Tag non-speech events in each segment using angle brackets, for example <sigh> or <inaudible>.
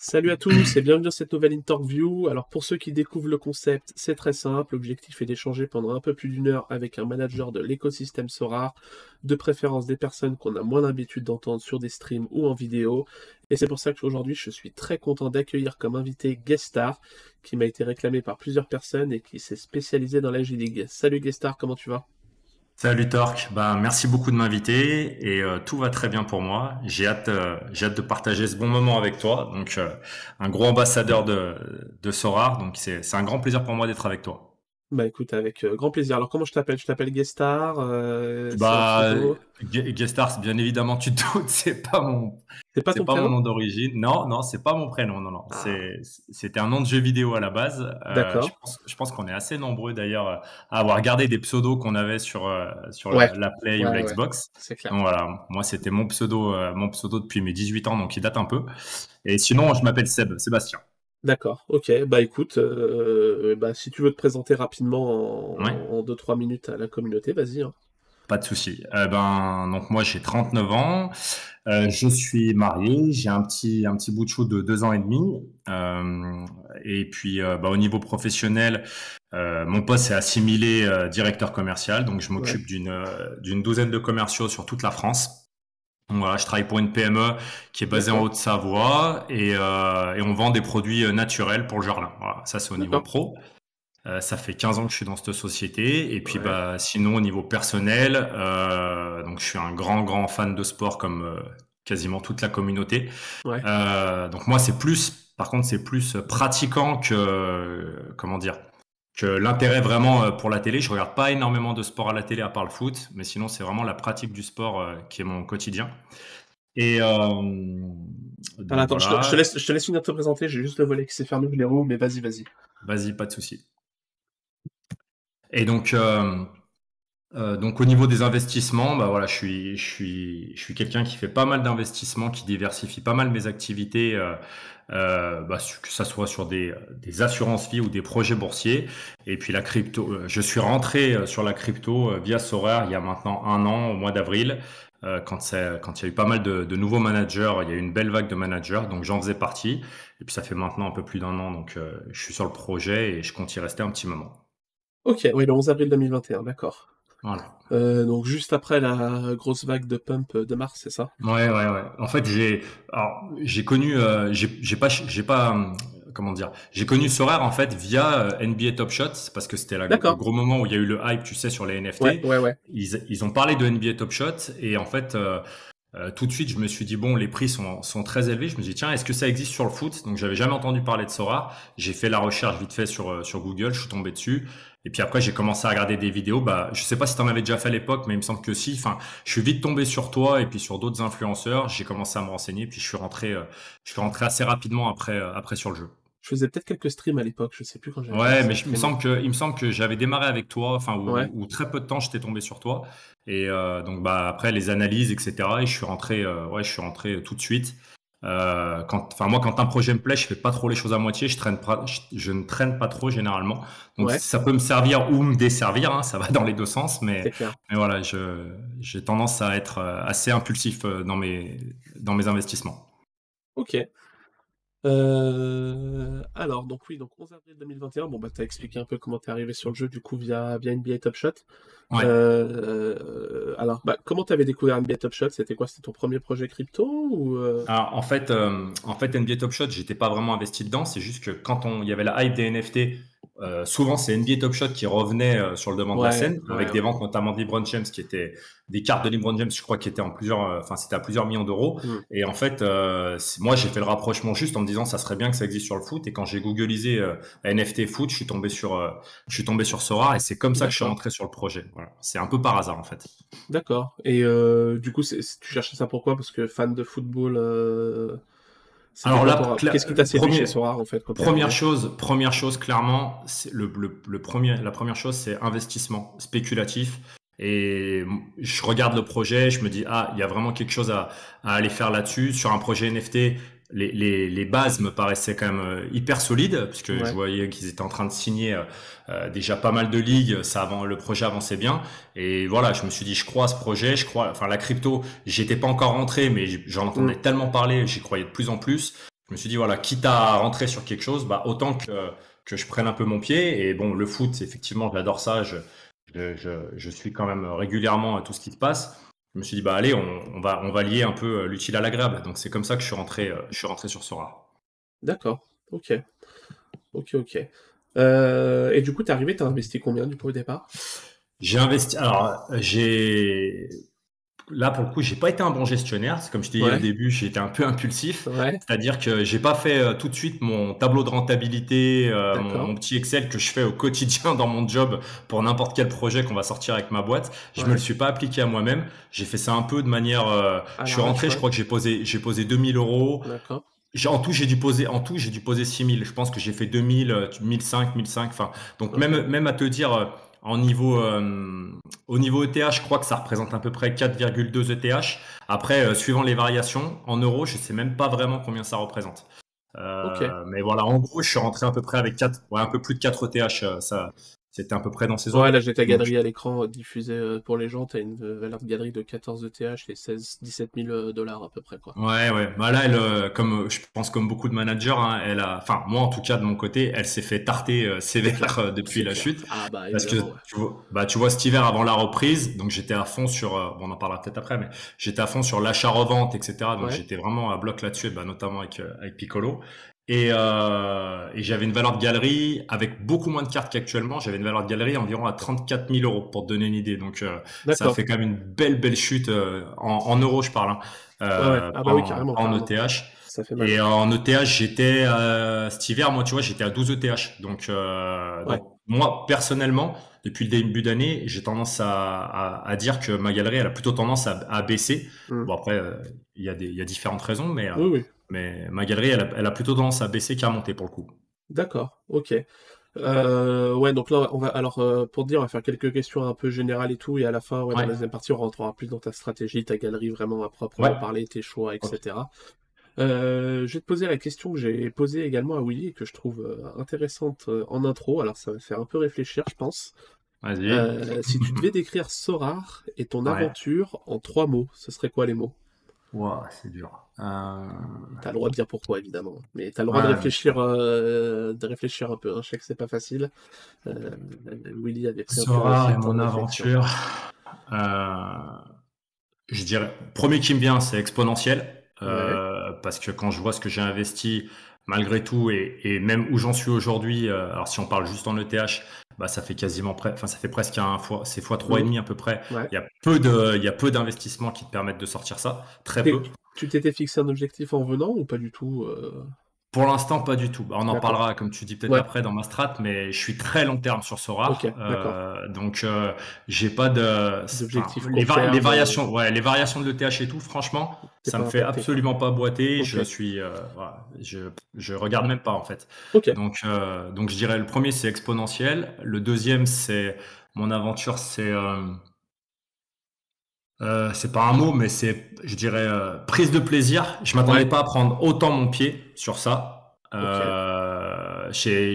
Salut à tous et bienvenue dans cette nouvelle interview. Alors pour ceux qui découvrent le concept, c'est très simple. L'objectif est d'échanger pendant un peu plus d'une heure avec un manager de l'écosystème Sorar, de préférence des personnes qu'on a moins l'habitude d'entendre sur des streams ou en vidéo. Et c'est pour ça qu'aujourd'hui je suis très content d'accueillir comme invité Guestar, qui m'a été réclamé par plusieurs personnes et qui s'est spécialisé dans la G-League. Salut Guestar, comment tu vas? Salut Torque, bah, merci beaucoup de m'inviter et euh, tout va très bien pour moi. J'ai hâte, euh, j'ai hâte de partager ce bon moment avec toi. Donc, euh, un gros ambassadeur de, de Sorar, donc c'est un grand plaisir pour moi d'être avec toi. Bah écoute, avec euh, grand plaisir. Alors comment je t'appelle Je t'appelle Guestar euh, Bah Guestar, bien évidemment, tu te doutes, <laughs> c'est pas mon c'est pas, pas mon nom d'origine. Non, non, c'est pas mon prénom. Non, non, ah. c'était un nom de jeu vidéo à la base. Euh, D'accord. je pense, qu'on est assez nombreux d'ailleurs à avoir gardé des pseudos qu'on avait sur sur la, Play ou l'Xbox. c'est clair. voilà, moi c'était mon pseudo mon pseudo depuis mes 18 ans, donc il date un peu. Et sinon, je m'appelle Seb, Sébastien. D'accord, ok. Bah écoute, euh, bah, si tu veux te présenter rapidement en 2-3 minutes à la communauté, vas-y. Hein. Pas de souci. Euh, ben, donc moi j'ai 39 ans, euh, je suis marié, j'ai un petit, un petit bout de chou de 2 ans et demi. et puis bah, au niveau professionnel, mon poste est assimilé directeur commercial, donc je m'occupe d'une d'une douzaine de commerciaux sur toute la France. Voilà, je travaille pour une PME qui est basée en Haute-Savoie et, euh, et, on vend des produits euh, naturels pour le jardin. Voilà, ça c'est au niveau pro. Euh, ça fait 15 ans que je suis dans cette société et puis bah sinon au niveau personnel, euh, donc je suis un grand grand fan de sport comme quasiment toute la communauté. Ouais. donc moi c'est plus, par contre c'est plus pratiquant que comment dire l'intérêt vraiment euh, pour la télé, je regarde pas énormément de sport à la télé à part le foot, mais sinon c'est vraiment la pratique du sport euh, qui est mon quotidien. Et euh, attends, je, te, laisse, je te laisse de te présenter. J'ai juste le volet qui s'est fermé, je l'ai mais vas-y, vas-y. Vas-y, pas de souci. Et donc, donc au niveau des investissements, bah voilà, je suis, je suis, je suis quelqu'un qui fait pas mal d'investissements, qui diversifie pas mal mes activités euh, bah, que ça soit sur des, des assurances vie ou des projets boursiers. Et puis la crypto, euh, je suis rentré euh, sur la crypto via Sorare il y a maintenant un an, au mois d'avril. quand, quand il y a eu pas mal de, de, nouveaux managers, il y a eu une belle vague de managers, donc j'en faisais partie. Et puis ça fait maintenant un peu plus d'un an, donc je suis sur le projet et je compte y rester un petit moment. Ok, oui, le 11 avril 2021, d'accord. Euh, donc juste après la grosse vague de pump de mars, c'est ça? Ouais, ouais, ouais. En fait, j'ai, alors, j'ai connu, euh, j'ai pas, j'ai pas, euh, comment dire, j'ai connu Sorare en fait via NBA Top Shot, parce que c'était le gros moment où il y a eu le hype, tu sais, sur les NFT. Ouais, ouais, ouais. Ils, ils ont parlé de NBA Top Shot et en fait. tout de suite, je me suis dit bon, les prix sont, sont très élevés. Je me suis dit tiens, est-ce que ça existe sur le foot? Donc j'avais jamais entendu parler de Sorare. J'ai fait la recherche vite fait sur sur Google, je suis tombé dessus. Et puis après, j'ai commencé à regarder des vidéos. Bah, je sais pas si tu en avais déjà fait à l'époque, mais il me semble que si. Enfin, je suis vite tombé sur toi et puis sur d'autres influenceurs. J'ai commencé à me renseigner, puis je suis rentré, euh, je suis rentré assez rapidement après, euh, après sur le jeu. Je faisais peut-être quelques streams à l'époque, je sais plus quand j'avais. Ouais, mais il me semble que, il me semble que j'avais démarré avec toi, enfin, ou, très peu de temps, j'étais tombé sur toi. Et euh, donc, bah après les analyses, etc. Et je suis rentré, ouais, je suis rentré tout de suite. Euh, quand, enfin moi, quand un projet me plaît, je fais pas trop les choses à moitié. Je traîne pas, je, ne traîne pas trop généralement. Donc ça peut me servir ou me desservir. Hein, ça va dans les deux sens, mais, mais voilà, j'ai tendance à être euh, assez impulsif euh, dans mes dans mes investissements. Ok. Euh, alors, donc oui, donc 11 avril 2021, bon bah t'as expliqué un peu comment t'es arrivé sur le jeu du coup via, via NBA Top Shot. Ouais. Euh, alors, bah, comment t'avais découvert NBA Top Shot? C'était quoi? C'était ton premier projet crypto ou euh? alors, en fait, en fait NBA Top Shot, j'étais pas vraiment investi dedans. C'est juste que quand on, il y avait la hype des NFT, euh, souvent, c'est NBA Top Shot qui revenait euh, sur le devant de la scène, avec des ventes notamment de LeBron James, qui étaient des cartes de LeBron James, je crois, qui étaient en plusieurs, euh, enfin, c'était à plusieurs millions d'euros. Mm. Et en fait, moi, j'ai fait le rapprochement juste en me disant, ça serait bien que ça existe sur le foot. Et quand j'ai googlisé NFT foot, je suis tombé sur, je suis tombé sur Sora, et c'est comme ça que je suis rentré sur le projet. Voilà. C'est un peu par hasard, en fait. D'accord. Et du coup, tu cherchais ça pourquoi? Parce que fan de football. Alors là, qu'est-ce qui t'a séduit chez Sora en fait Première chose, première chose, clairement, le, le, le, premier, la première chose, c'est investissement spéculatif. Et je regarde le projet, je me dis ah, il y a vraiment quelque chose à, à aller faire là-dessus sur un projet NFT les, les, les, bases me paraissaient quand même euh, hyper solides, puisque je voyais qu'ils étaient en train de signer euh, euh, déjà pas mal de ligues, ça avant, le projet avançait bien. Et voilà, je me suis dit, je crois à ce projet, je crois, enfin la crypto, j'étais pas encore rentré, mais j'en entendais mm. tellement parler, j'y croyais de plus en plus. je me suis dit, voilà, quitte à rentrer sur quelque chose, bah, autant que, que je prenne un peu mon pied. Et bon, le foot, effectivement, j'adore ça. Je, je, je, suis quand même régulièrement à tout ce qui se passe. Je me suis dit, bah, allez, on, va, on va lier un peu l'utile à l'agréable. Donc, c'est comme ça que je suis rentré, je suis rentré sur Sora. D'accord. Ok. Ok, ok. Euh, et du coup, t'es arrivé, t'as investi combien du coup au départ? J'ai investi. Alors, j'ai là pour le coup, j'ai pas été un bon gestionnaire. C'est comme je t'ai dit au début, j'ai été un peu impulsif. C'est-à-dire que j'ai pas fait euh, tout de suite mon tableau de rentabilité, euh, mon, petit Excel que je fais au quotidien dans mon job pour n'importe quel projet qu'on va sortir avec ma boîte. Je me le suis pas appliqué à moi-même. J'ai fait ça un peu de manière. je suis rentré, je crois que j'ai posé, j'ai posé 2000 euros. D'accord. En tout, j'ai dû poser, en tout, j'ai dû poser 6000. Je pense que j'ai fait 2000, 1005, 1005. Enfin, donc même, même à te dire, euh, en niveau, euh, au niveau ETH, je crois que ça représente à peu près 4,2 ETH. Après, euh, suivant les variations, en euros, je sais même pas vraiment combien ça représente. Mais voilà, en gros, je suis rentré à peu près avec 4, ouais, un peu plus de 4 ETH. Ça, c'était à peu près dans ces zones. Ouais, là j'ai ta galerie à l'écran euh, diffusée euh, pour les gens. Tu as une valeur de galerie de 14 ETH et 16, 17 000 dollars à peu près. Quoi. Ouais, ouais. Bah là, elle, euh, comme je pense comme beaucoup de managers, hein, elle a, enfin moi en tout cas de mon côté, elle s'est fait tarter sévère depuis la chute. Ah, bah, parce que tu vois, bah, tu vois cet hiver avant la reprise, donc j'étais à fond sur, bon, on en parlera peut-être après, mais j'étais à fond sur l'achat-revente, etc. Donc j'étais vraiment à bloc là-dessus, bah, notamment avec, avec Piccolo. Et, euh, et j'avais une valeur de galerie avec beaucoup moins de cartes qu'actuellement. J'avais une valeur de galerie environ à 34 000 euros pour te donner une idée. Donc euh, ça fait quand même une belle belle chute euh, en, en, euros, je parle. Hein. Euh, ah bah oui, carrément, en, ETH. Ça fait mal. Et en ETH, j'étais cet hiver, moi, tu vois, j'étais à 12 ETH. Donc, donc moi, personnellement, depuis le début d'année, j'ai tendance à, à, à, dire que ma galerie, elle a plutôt tendance à, à baisser. Mmh. Bon après, il y a des, y a différentes raisons, mais oui, oui. Mais ma galerie, elle a, plutôt tendance à baisser qu'à monter pour le coup. D'accord, ok. Euh, ouais, donc là, on va, alors, euh, pour te dire, on va faire quelques questions un peu générales et tout, et à la fin, ouais, dans la deuxième partie, on rentrera plus dans ta stratégie, ta galerie vraiment à proprement parler, tes choix, etc. Euh, je vais te poser la question que j'ai posée également à Willy et que je trouve intéressante en intro. Alors, ça va faire un peu réfléchir, je pense. Vas-y. si tu <laughs> devais décrire Sorar et ton aventure en trois mots, ce serait quoi les mots? Wow, c'est dur. Euh... T'as le droit de dire pourquoi, évidemment. Mais t'as le droit de, réfléchir, euh, de réfléchir un peu. Hein. Je sais que c'est pas facile. Euh, Willy avait pris Sora et mon aventure. Euh, je dirais, premier qui me vient, c'est exponentiel. Euh, parce que quand je vois ce que j'ai investi, malgré tout, et, et même où j'en suis aujourd'hui, euh, alors si on parle juste en ETH, bah, ça fait quasiment près, enfin, ça fait presque un fois, c'est fois trois et demi à peu près. Il y a peu de, il y a peu d'investissements qui te permettent de sortir ça, très peu. Tu t'étais fixé un objectif en venant ou pas du tout euh? Pour l'instant, pas du tout. Bah, on en parlera, comme tu dis peut-être après dans ma strat, mais je suis très long terme sur Sora. euh, donc, euh, j'ai pas de. les, les, variations, ouais, les variations de l'ETH et tout, franchement, ça me fait absolument pas boiter. Je suis, euh, voilà, je, je regarde même pas en fait. Donc, euh, donc je dirais le premier c'est exponentiel. Le deuxième c'est mon aventure, c'est euh, c'est pas un mot, mais c'est, je dirais, euh, prise de plaisir. Je m'attendais pas à prendre autant mon pied sur ça. Euh, c'est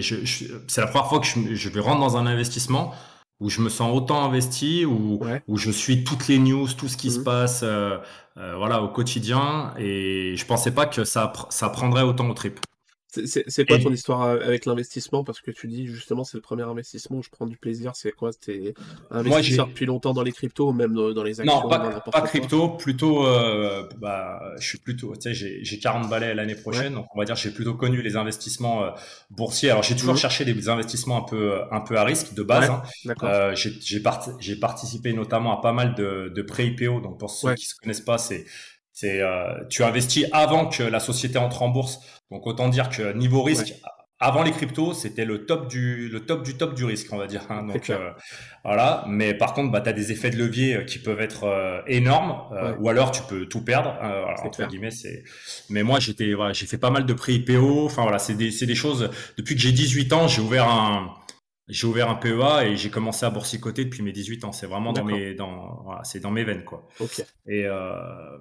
la première fois que je, je, vais rentrer dans un investissement où je me sens autant investi, où, où je suis toutes les news, tout ce qui se mhm. passe, euh, euh, voilà, au quotidien. Et je pensais pas que ça, ça prendrait autant au trip. C'est quoi ton histoire avec l'investissement? Parce que tu dis justement c'est le premier investissement où je prends du plaisir. C'est quoi? T'es investisseur depuis longtemps dans les cryptos ou même dans les actions Non, pas, pas crypto, plutôt. Euh, bah, je suis plutôt. Tu sais, j'ai 40 balais l'année prochaine, donc on va dire j'ai plutôt connu les investissements euh, boursiers. Alors j'ai toujours mmh. cherché des investissements un peu un peu à risque de base. hein. euh, j'ai participé notamment à pas mal de, de pré IPO. Donc pour ceux qui se connaissent pas, c'est c'est euh, tu investis avant que la société entre en bourse. Donc autant dire que niveau risque, avant les cryptos, c'était le top du le top du top du risque, on va dire. Hein. Donc euh, voilà. Mais par contre, bah, tu as des effets de levier euh, qui peuvent être énormes, ou alors tu peux tout perdre. entre guillemets, c'est. Mais moi, j'étais voilà, j'ai fait pas mal de pré IPO. Enfin voilà, c'est des c'est des choses. Depuis que j'ai 18 ans, j'ai ouvert un j'ai ouvert un PEA et j'ai commencé à boursicoter depuis mes 18 ans. C'est vraiment dans mes, dans, voilà, c'est dans mes veines, quoi. Ok. Et, euh,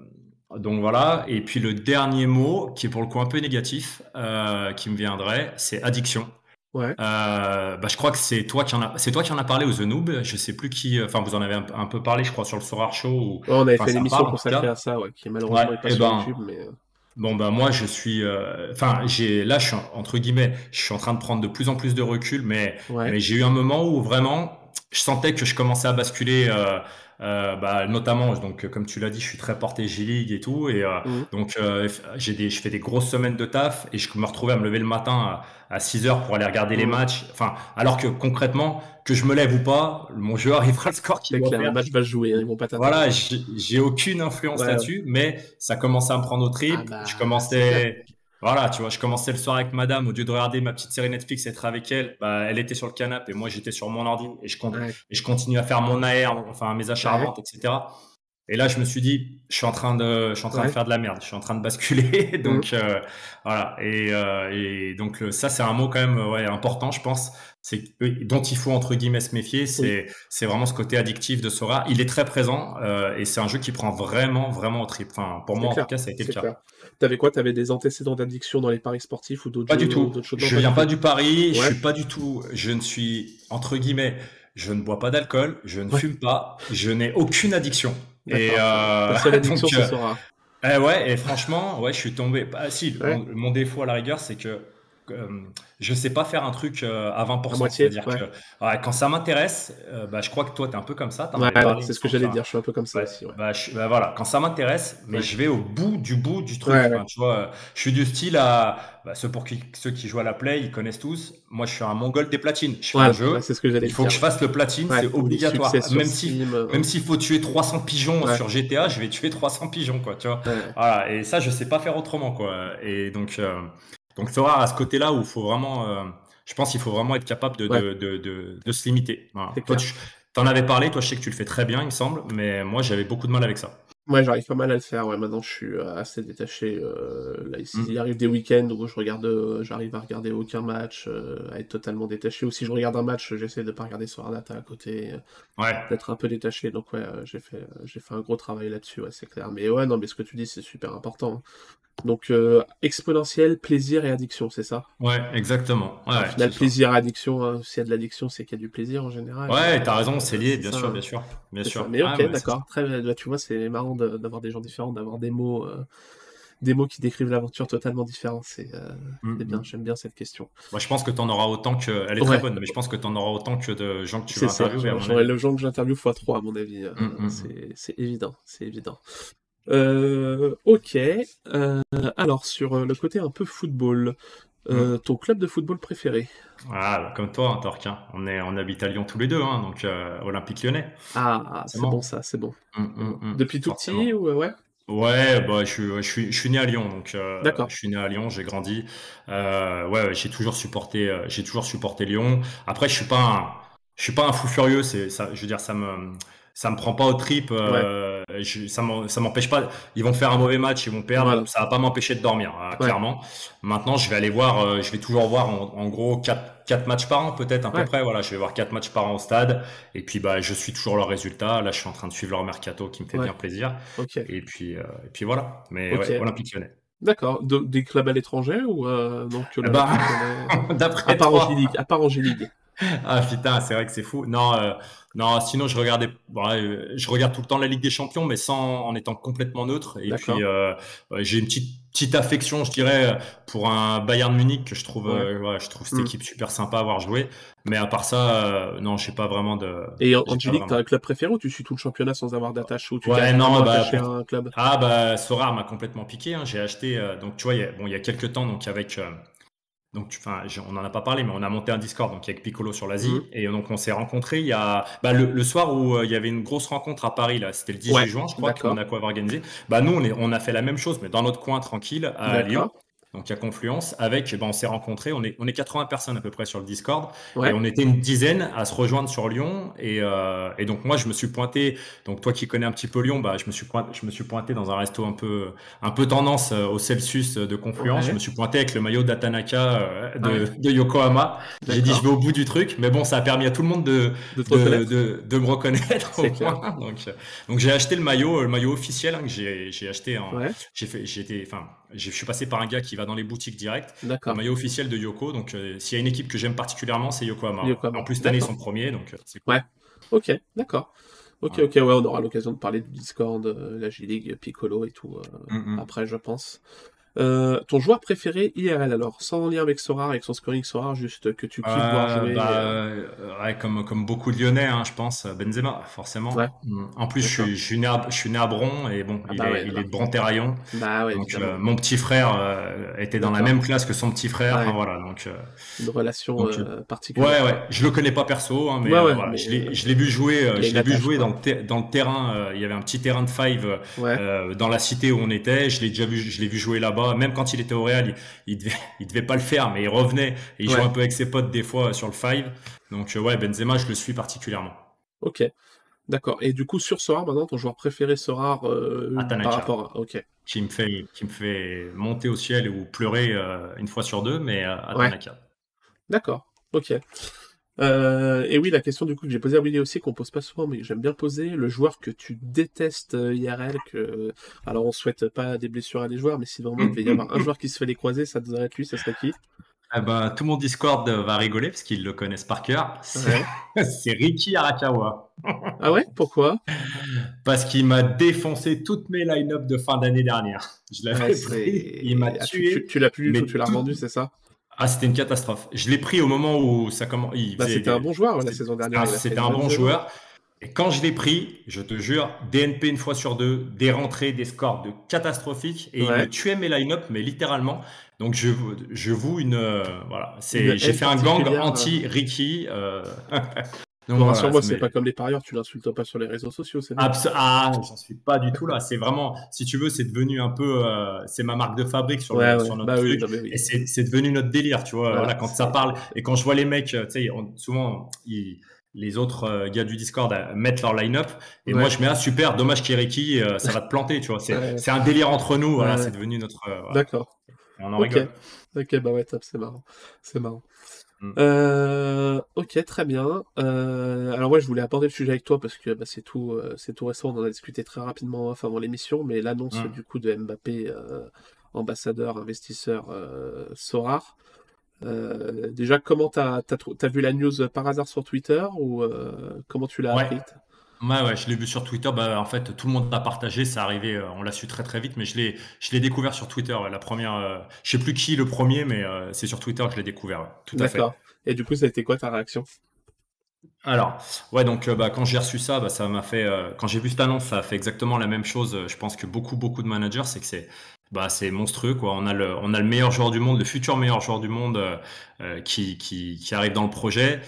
donc voilà. Et puis le dernier mot, qui est pour le coup un peu négatif, euh, qui me viendrait, c'est addiction. Ouais. Euh, bah, je crois que c'est toi qui en a, c'est toi qui en a parlé aux The Noob. Je sais plus qui. Enfin, vous en avez un, peu parlé, je crois, sur le Sorar Show. on avait fait une émission consacrée à ça, ouais, qui est malheureusement pas sur ben, YouTube, mais. Euh. Bon ben moi je suis, euh, enfin j'ai là je suis entre guillemets, je suis en train de prendre de plus en plus de recul, mais mais j'ai eu un moment où vraiment je sentais que je commençais à basculer. Euh, euh, bah, notamment, donc comme tu l'as dit, je suis très porté J-League et tout, et euh, mmh. donc euh, j'ai des, je fais des grosses semaines de taf et je me retrouvais à me lever le matin à, 6 heures pour aller regarder les mmh. matchs. Enfin, alors que concrètement, que je me lève ou pas, mon jeu arrivera le score qui doit faire. Le match va jouer, hein, ils vont pas Voilà, j'ai aucune influence là-dessus, mais ça commençait à me prendre au trip. Ah bah, je commençais voilà, tu vois, je commençais le soir avec madame, au lieu de regarder ma petite série Netflix, être avec elle, bah, elle était sur le canapé et moi j'étais sur mon ordi et je, et je continue à faire mon AR, enfin mes achats etc. Et là, je me suis dit, je suis en train de, je suis en train de faire de la merde, je suis en train de basculer. <laughs> donc euh, voilà. Et, euh, et donc ça, c'est un mot quand même ouais, important, je pense c'est dont il faut entre guillemets se méfier, c'est c'est vraiment ce côté addictif de Sora. Il est très présent euh, et c'est un jeu qui prend vraiment vraiment au trip. Enfin, pour moi en tout cas, ça a été le cas. T'avais quoi? T'avais des antécédents d'addiction dans les paris sportifs ou d'autres Pas du tout. Je viens pas du pari. Je suis pas du tout. Je ne suis entre guillemets. Je ne bois pas d'alcool. Je ne fume pas. Je n'ai aucune addiction. Et euh, Sora. <laughs> Eh ouais, et franchement, ouais, je suis tombé. Bah, si, mon, défaut à la rigueur, c'est que euh, je sais pas faire un truc euh, à 20%. C'est-à-dire que quand ça m'intéresse, euh, bah, je crois que toi, tu es un peu comme ça. c'est ce que j'allais dire, je suis un peu comme ça aussi. Bah, bah, voilà, quand ça m'intéresse, mais je vais au bout du bout du truc. tu vois, je suis du style à. Ceux, pour qui, ceux qui jouent à la play, ils connaissent tous. Moi, je suis un mongol des platines. Je fais un jeu. c'est ce que il faut que je fasse le platine, c'est obligatoire. Même si, même s'il faut tuer 300 pigeons sur GTA, je vais tuer 300 pigeons, quoi. Tu vois. Voilà. Et ça, je sais pas faire autrement, quoi. Et donc, donc, c'est à ce côté-là où il faut vraiment, euh, je pense qu'il faut vraiment être capable de, de, de, de, se limiter. Toi, tu en avais parlé, toi, je sais que tu le fais très bien, il me semble, mais moi, j'avais beaucoup de mal avec ça. Moi, j'arrive pas mal à le faire. Ouais, maintenant, je suis euh, assez détaché. Euh, là, ici, mm. il arrive des week-ends où je regarde, j'arrive à regarder aucun match, à être totalement détaché. Ou si je regarde un match, j'essaie de pas regarder sur data à côté, ouais. d'être un peu détaché. Donc, ouais, j'ai fait, j'ai fait un gros travail là-dessus, ouais, c'est clair. Mais ouais, non, mais ce que tu dis, c'est super important. Donc euh, exponentiel, plaisir et addiction, c'est ça? Ouais, exactement. Ouais, final, plaisir et addiction, hein, s'il y a de l'addiction, c'est qu'il y a du plaisir en général. Ouais, t'as raison, c'est lié, bien sûr, bien sûr, bien sûr. Mais ok, d'accord, très bien. Tu vois, c'est marrant d'avoir des gens différents, d'avoir des mots, euh, des mots qui décrivent l'aventure totalement différents. C'est euh, mm, bien, mm. j'aime bien cette question. Moi, je pense que t'en auras autant que, elle est très bonne, mais je pense que t'en auras autant que de gens que tu vas interviewer. Le gens que j'interviewe fois 3 à mon avis. Mm, c'est évident, c'est évident. Euh, ok. Euh, alors, sur euh, le côté un peu football, euh, mm. ton club de football préféré Ah, comme toi, hein, Torquin. On, est, on habite à Lyon tous les deux, hein, donc Olympique lyonnais. Ah, c'est bon. ça, c'est bon. Mm, mm, Depuis tout petit ou ouais? Ouais, bah, je, suis, je suis né à Lyon, donc D'accord. je suis né à Lyon, j'ai grandi. ouais, j'ai toujours supporté, j'ai toujours supporté Lyon. Après, je suis pas un, je suis pas un fou furieux. C'est ça, je veux dire, ça me, ça me prend pas au trip. Euh, ça m'empêche pas. Ils vont faire un mauvais match, ils vont perdre. Ça va pas m'empêcher de dormir, hein, clairement. Maintenant, je vais aller voir. Euh, je vais toujours voir en, gros quatre, quatre matchs par an, peut-être à peu près. Voilà, je vais voir quatre matchs par an au stade. Et puis, bah, je suis toujours leurs résultats. Là, je suis en train de suivre leur mercato, qui me fait bien plaisir. Et puis, euh, et puis voilà. Mais Olympique Lyonnais. D'accord. des clubs à l'étranger ou donc eh bah, <laughs> D'après à part Angélique. À part Angélique. ah putain, c'est vrai que c'est fou. Non, euh, non, sinon je regardais, euh, je regarde tout le temps la Ligue des Champions, mais sans en étant complètement neutre. Et puis euh, j'ai une petite petite affection, je dirais, pour un Bayern Munich que je trouve, ouais. je trouve cette mm. équipe super sympa à avoir joué. Mais à part ça, non, je sais pas vraiment de. Et Angélique, t'as un club préféré ou tu suis tout le championnat sans avoir d'attache ou tu ouais, non, bah, un club? Ah bah Sora m'a complètement piqué. Hein. J'ai acheté, donc tu vois, il y a, bon, il y a quelques temps, donc avec donc, enfin, on n'en a pas parlé, mais on a monté un Discord donc avec Piccolo sur l'Asie, mhm. et donc on s'est rencontrés. Il y a bah, le, soir où euh, il y avait une grosse rencontre à Paris là, c'était le 18 juin, je crois qu'on a quoi organisé. Bah nous, on, est, on a fait la même chose, mais dans notre coin tranquille à Lyon donc il y a Confluence, avec, ben, on s'est rencontrés, on est, on est 80 personnes à peu près sur le Discord, et on était une dizaine à se rejoindre sur Lyon, et, euh, et, donc moi je me suis pointé, donc toi qui connais un petit peu Lyon, bah, je, me suis pointé, je me suis pointé dans un resto un peu, un peu tendance euh, au Celsius de Confluence, je me suis pointé avec le maillot d'Atanaka euh, de, de, Yokohama, j'ai dit je vais au bout du truc, mais bon ça a permis à tout le monde de, de, de, me reconnaître au point. donc, donc j'ai acheté le maillot, le maillot officiel hein, que j'ai acheté, en, j'ai fait, j'étais, enfin je suis passé par un gars qui va dans les boutiques directes. Un maillot officiel de Yoko. Donc, euh, s'il y a une équipe que j'aime particulièrement, c'est Yokohama. Yokohama. En plus, cette année, ils sont premiers, donc euh, c'est cool. Ouais. Ok, d'accord. Ok, ok, ouais, on aura l'occasion de parler du Discord, euh, la G-League, Piccolo et tout mm, mm. après, je pense. Euh, ton joueur préféré IRL alors, sans lien avec Sora, avec son scoring Sora, juste que tu kiffes voir Euh, jouer. bah, euh, ouais, comme, comme beaucoup de Lyonnais, hein, je pense, Benzema, forcément. Ouais. Mm. En plus, je suis, je suis né à, je suis né à Bron et bon, Ah il, bah est, ouais, il est de Bron-Terraillon. Bah Donc, euh, mon petit frère était dans la même classe que son petit frère. Ouais. Enfin, voilà, donc, Une relation donc, particulière. Ouais, ouais, je le connais pas perso, hein, mais, voilà, mais, je l'ai, vu jouer, je l'ai vu jouer dans le, dans le terrain. il y avait un petit terrain de five dans la cité où on était. Je l'ai déjà vu, je l'ai vu jouer là-bas. Même quand il était au Real, il, il devait, <laughs> il devait pas le faire, mais il revenait et il Ouais. jouait un peu avec ses potes des fois euh, sur le five. Donc euh, ouais, Benzema, je le suis particulièrement. Ok. D'accord. Et du coup, sur Sora, maintenant, ton joueur préféré Sora euh, Atanaka. par rapport à. Ok. Qui me fait, qui me fait monter au ciel ou pleurer euh, une fois sur deux, mais euh, Ouais. Atanaka. D'accord. Ok. Euh, et oui, la question du coup que j'ai posée à Willy aussi, qu'on pose pas souvent, mais que j'aime bien poser, le joueur que tu détestes euh, IRL, que alors on souhaite pas des blessures à des joueurs, mais si vraiment il devait y avoir un joueur qui se fait les croiser, ça devrait être lui, ça serait qui? Ah bah, tout mon Discord euh, va rigoler parce qu'ils le connaissent par cœur. C'est Ouais. <laughs> Ricky Arakawa. Ah ouais? Pourquoi? Parce qu'il m'a défoncé toutes mes line-up de fin d'année dernière. Je l'avais Ouais, pris, c'est- il m'a Ah, tu, tué. tu- tu l'as plus mais tu l'as tout- revendu, c'est ça? Ah, c'était une catastrophe. Je l'ai pris au moment où ça commence. il Bah, c'était un bon joueur la saison dernière. Ah, il C'était un bon joueur. Et quand je l'ai pris, je te jure, DNP une fois sur deux, des rentrées, des scores de catastrophiques, et il Ouais. me tuait mes line-up, mais littéralement. Donc je, vous- je vous une, euh, voilà, j'ai fait un gang particulière, anti Ricky. Euh... <laughs> Donc, voilà, rassure-moi, c'est- c'est pas comme les parieurs, tu l'insultes pas sur les réseaux sociaux, c'est ah, j'en suis pas du tout là. C'est vraiment, si tu veux, c'est devenu un peu, euh, c'est ma marque de fabrique sur, Ouais, le- ouais. sur notre Bah oui, truc. non, mais oui. Et c'est c'est devenu notre délire, tu vois. Voilà, Voilà, quand c'est- ça parle et quand je vois les mecs, tu sais, on- souvent ils- les autres euh, gars du Discord euh, mettent leur line-up et Ouais. moi je mets ah super, dommage Kiriki, euh, ça va te planter, tu vois. C'est Ouais. c'est un délire entre nous, voilà, Ouais. c'est devenu notre. euh, voilà. D'accord. Et on en Ok. rigole. Ok, bah ouais, top, c'est marrant. C'est marrant. Mm. Euh, ok, très bien. Euh, alors ouais, je voulais aborder le sujet avec toi parce que bah, c'est tout, euh, c'est tout récent. On en a discuté très rapidement off avant l'émission, mais l'annonce Mm. du coup de Mbappé, ambassadeur, investisseur, Sorar. Déjà, comment t'as t'as vu la news par hasard sur Twitter ou comment tu l'as Ouais. appris Ouais, ouais, je l'ai vu sur Twitter. Bah, en fait, tout le monde l'a partagé. C'est arrivé, euh, on l'a su très très vite, mais je l'ai, je l'ai découvert sur Twitter. ouais, la première, euh, je sais plus qui le premier, mais euh, c'est sur Twitter que je l'ai découvert. ouais, tout à fait. D'accord. Et du coup, ça a été quoi ta réaction? Alors, ouais, donc euh, bah, quand j'ai reçu ça, bah, ça m'a fait, euh, quand j'ai vu cette annonce, ça a fait exactement la même chose. euh, Je pense que beaucoup, beaucoup de managers, c'est que c'est, bah, c'est monstrueux, quoi. On a le, on a le meilleur joueur du monde, le futur meilleur joueur du monde euh, euh, qui, qui, qui arrive dans le projet.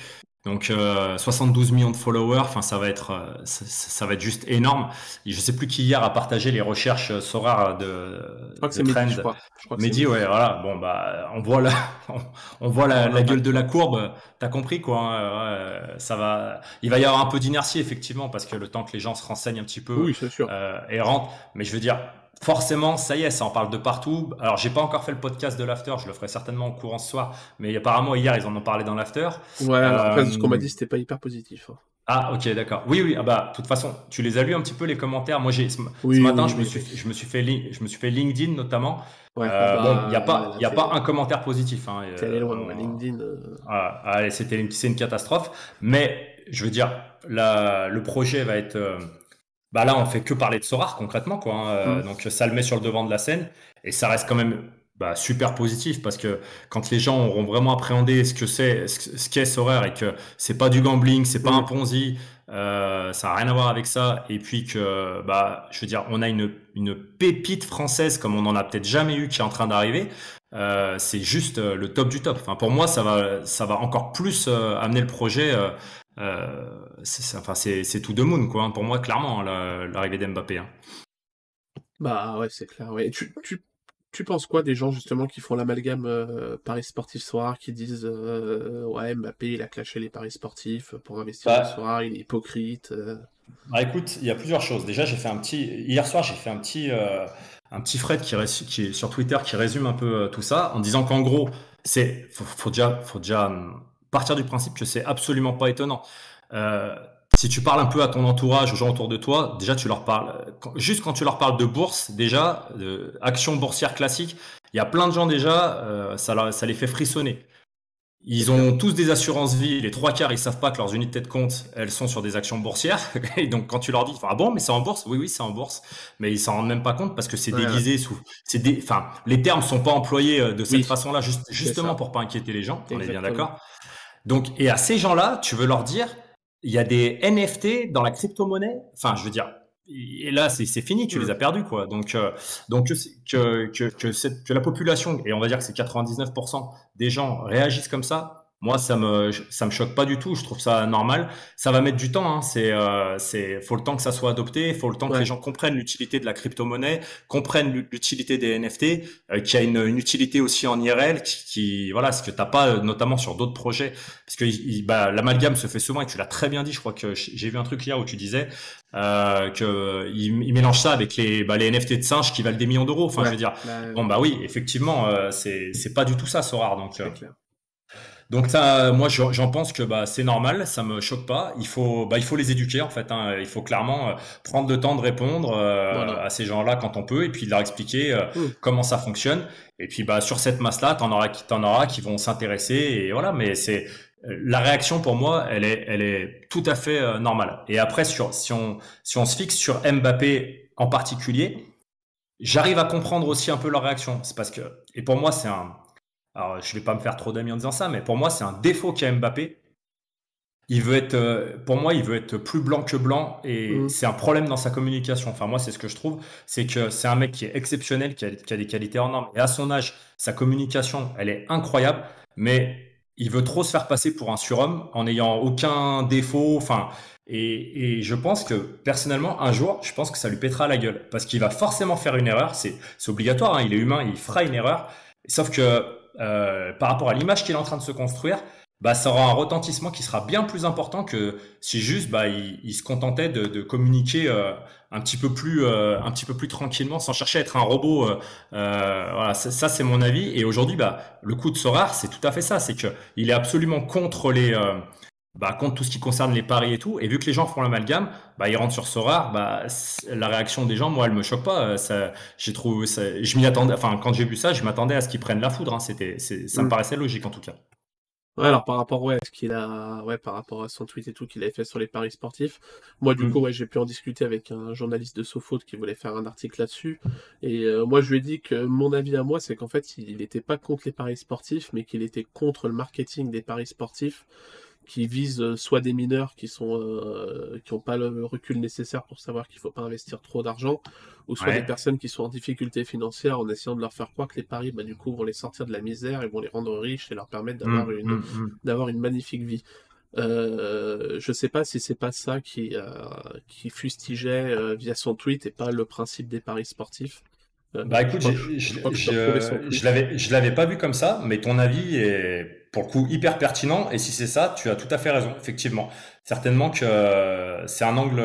Donc, euh, 72 millions de followers, enfin, ça va être, euh, ça, ça va être juste énorme. Et je sais plus qui hier a partagé les recherches euh, Sora de, Je crois que de c'est trend. Mehdi, je crois. Je crois que c'est Mehdi, ouais, voilà. Bon, bah, on voit la, <laughs> on, on voit la, la gueule de la courbe. T'as compris, quoi. hein, ça va, il va y avoir un peu d'inertie, effectivement, parce que le temps que les gens se renseignent un petit peu Oui, sûr. euh, et rentrent. Mais je veux dire, forcément, ça y est, ça en parle de partout. Alors, j'ai pas encore fait le podcast de l'after. Je le ferai certainement au courant ce soir. Mais apparemment, hier, ils en ont parlé dans l'after. Ouais, alors, après, ce qu'on m'a Euh, dit, c'était pas hyper positif. hein. Ah, ok, d'accord. Oui, oui. Ah bah, de toute façon, tu les as lus un petit peu les commentaires? Moi, j'ai ce, Oui, ce matin, oui, je me suis, je me suis fait, li- je me suis fait LinkedIn notamment. Ouais, Euh, bah, bon, il n'y a pas, il y a pas un commentaire positif. Hein. Loin, Euh, LinkedIn. euh, ah, allez, c'était une, c'est une catastrophe. Mais je veux dire, la, le projet va être. Bah là, on fait que parler de Sorar concrètement, quoi. hein. Euh, Mm. Donc ça le met sur le devant de la scène et ça reste quand même bah, super positif parce que quand les gens auront vraiment appréhendé ce que c'est, ce qu'est Sorar et que c'est pas du gambling, c'est pas Mm. un Ponzi, euh, ça a rien à voir avec ça. Et puis que, bah, je veux dire, on a une, une pépite française comme on n'en a peut-être jamais eu qui est en train d'arriver. Euh, c'est juste le top du top. Enfin, pour moi, ça va, ça va encore plus euh, amener le projet. C'est, enfin, c'est, c'est tout de moon, quoi. hein, pour moi, clairement, hein, la- l'arrivée d'Mbappé. hein. Bah ouais, c'est clair. Ouais. Tu, tu, tu penses quoi des gens justement qui font l'amalgame euh, Paris sportif soir, qui disent euh, ouais Mbappé il a clashé les paris sportifs pour investir Bah. le soir, il est hypocrite. euh. Ah, écoute, il y a plusieurs choses. Déjà, j'ai fait un petit. Hier soir, j'ai fait un petit, euh, un petit thread qui, qui est sur Twitter qui résume un peu euh, tout ça en disant qu'en gros, c'est faut, faut déjà, faut déjà hum, partir du principe que c'est absolument pas étonnant. Euh, si tu parles un peu à ton entourage, aux gens autour de toi, déjà tu leur parles. juste quand tu leur parles de bourse, déjà, de actions boursières classiques, il y a plein de gens déjà, euh, ça, les fait frissonner. Ils ont tous des assurances vie. Les trois quarts, ils savent pas que leurs unités de compte, elles sont sur des actions boursières. <laughs> Et donc, quand tu leur dis, ah bon, mais c'est en bourse? Oui, oui, c'est en bourse. Mais ils s'en rendent même pas compte parce que c'est déguisé sous. C'est des. Enfin, les termes sont pas employés euh, de cette façon-là, justement pour pas inquiéter les gens. On est bien d'accord. Donc, et à ces gens-là, tu veux leur dire, il y a des NFT dans la crypto-monnaie? Enfin, je veux dire, et là, c'est fini, tu les as perdus, quoi. Donc, euh, donc que, que, que, que la population, et on va dire que c'est 99% des gens réagissent comme ça, moi, ça me ça me choque pas du tout. Je trouve ça normal. Ça va mettre du temps. Hein. C'est euh, c'est faut le temps que ça soit adopté. Faut le temps que les gens comprennent l'utilité de la crypto-monnaie, comprennent l'utilité des NFT, euh, qui a une, une, utilité aussi en IRL, qui, qui voilà, ce que t'as pas euh, notamment sur d'autres projets, parce que bah, l'amalgame se fait souvent. Et tu l'as très bien dit. Je crois que j'ai vu un truc hier où tu disais euh, que il, il mélange ça avec les bah, les NFT de singes qui valent des millions d'euros. Enfin, je veux dire, bah, bon bah oui, effectivement, euh, c'est c'est pas du tout ça, rare Donc euh, donc ça, moi j'en pense que bah, c'est normal, ça me choque pas. Il faut, bah, il faut les éduquer en fait. Hein. Il faut clairement euh, prendre le temps de répondre euh, à ces gens-là quand on peut, et puis leur expliquer euh, mmh. comment ça fonctionne. Et puis bah sur cette masse-là, t'en auras qui t'en auras qui vont s'intéresser et voilà. Mais c'est la réaction pour moi, elle est, elle est tout à fait normale. Et après sur si on si on se fixe sur Mbappé en particulier, j'arrive à comprendre aussi un peu leur réaction. C'est parce que et pour moi c'est un alors, je ne vais pas me faire trop d'amis en disant ça, mais pour moi, c'est un défaut qu'a Mbappé. Il veut être, euh, pour moi, il veut être plus blanc que blanc et mm. c'est un problème dans sa communication. Enfin, moi, c'est ce que je trouve. C'est que c'est un mec qui est exceptionnel, qui a, des qualités en norme. Et à son âge, sa communication, elle est incroyable, mais il veut trop se faire passer pour un surhomme en n'ayant aucun défaut. Enfin, et, et, je pense que personnellement, un jour, je pense que ça lui pètera la gueule parce qu'il va forcément faire une erreur. C'est obligatoire. Hein, il est humain, il fera une erreur. Sauf que euh, par rapport à l'image qu'il est en train de se construire, bah, ça aura un retentissement qui sera bien plus important que si juste bah, il, se contentait de, communiquer euh, un petit peu plus euh, un petit peu plus tranquillement sans chercher à être un robot voilà ça, c'est mon avis. Et aujourd'hui bah le coup de Sorar c'est tout à fait ça. C'est que il est absolument contre les bah, contre tout ce qui concerne les paris et tout. Et vu que les gens font l'amalgame, bah, ils rentrent sur Sora. Bah, la réaction des gens, moi, elle me choque pas. Euh, ça, j'ai trouvé, ça, je m'y attendais. Enfin, quand j'ai vu ça, je m'attendais à ce qu'ils prennent la foudre. Hein. C'était, ça me mm. paraissait logique en tout cas. Ouais, alors par rapport ouais, à ce qu'il a, ouais, par rapport à son tweet et tout qu'il avait fait sur les paris sportifs, moi du mm. coup ouais, j'ai pu en discuter avec un journaliste de SoFoot qui voulait faire un article là-dessus, et euh, moi je lui ai dit que mon avis à moi c'est qu'en fait il n'était pas contre les paris sportifs, mais qu'il était contre le marketing des paris sportifs, qui visent euh, soit des mineurs qui sont euh, qui n'ont pas le recul nécessaire pour savoir qu'il faut pas investir trop d'argent, ou soit des personnes qui sont en difficulté financière en essayant de leur faire croire que les paris, bah, du coup, vont les sortir de la misère et vont les rendre riches et leur permettre d'avoir mmh, une mmh, mmh. d'avoir une magnifique vie. Euh, je sais pas si c'est pas ça qui euh, qui fustigeait via son tweet et pas le principe des paris sportifs. bah écoute, je, je, je, je l'avais pas vu comme ça, mais ton avis est pour le coup hyper pertinent. Et si c'est ça, tu as tout à fait raison, effectivement. Certainement que euh, c'est un angle,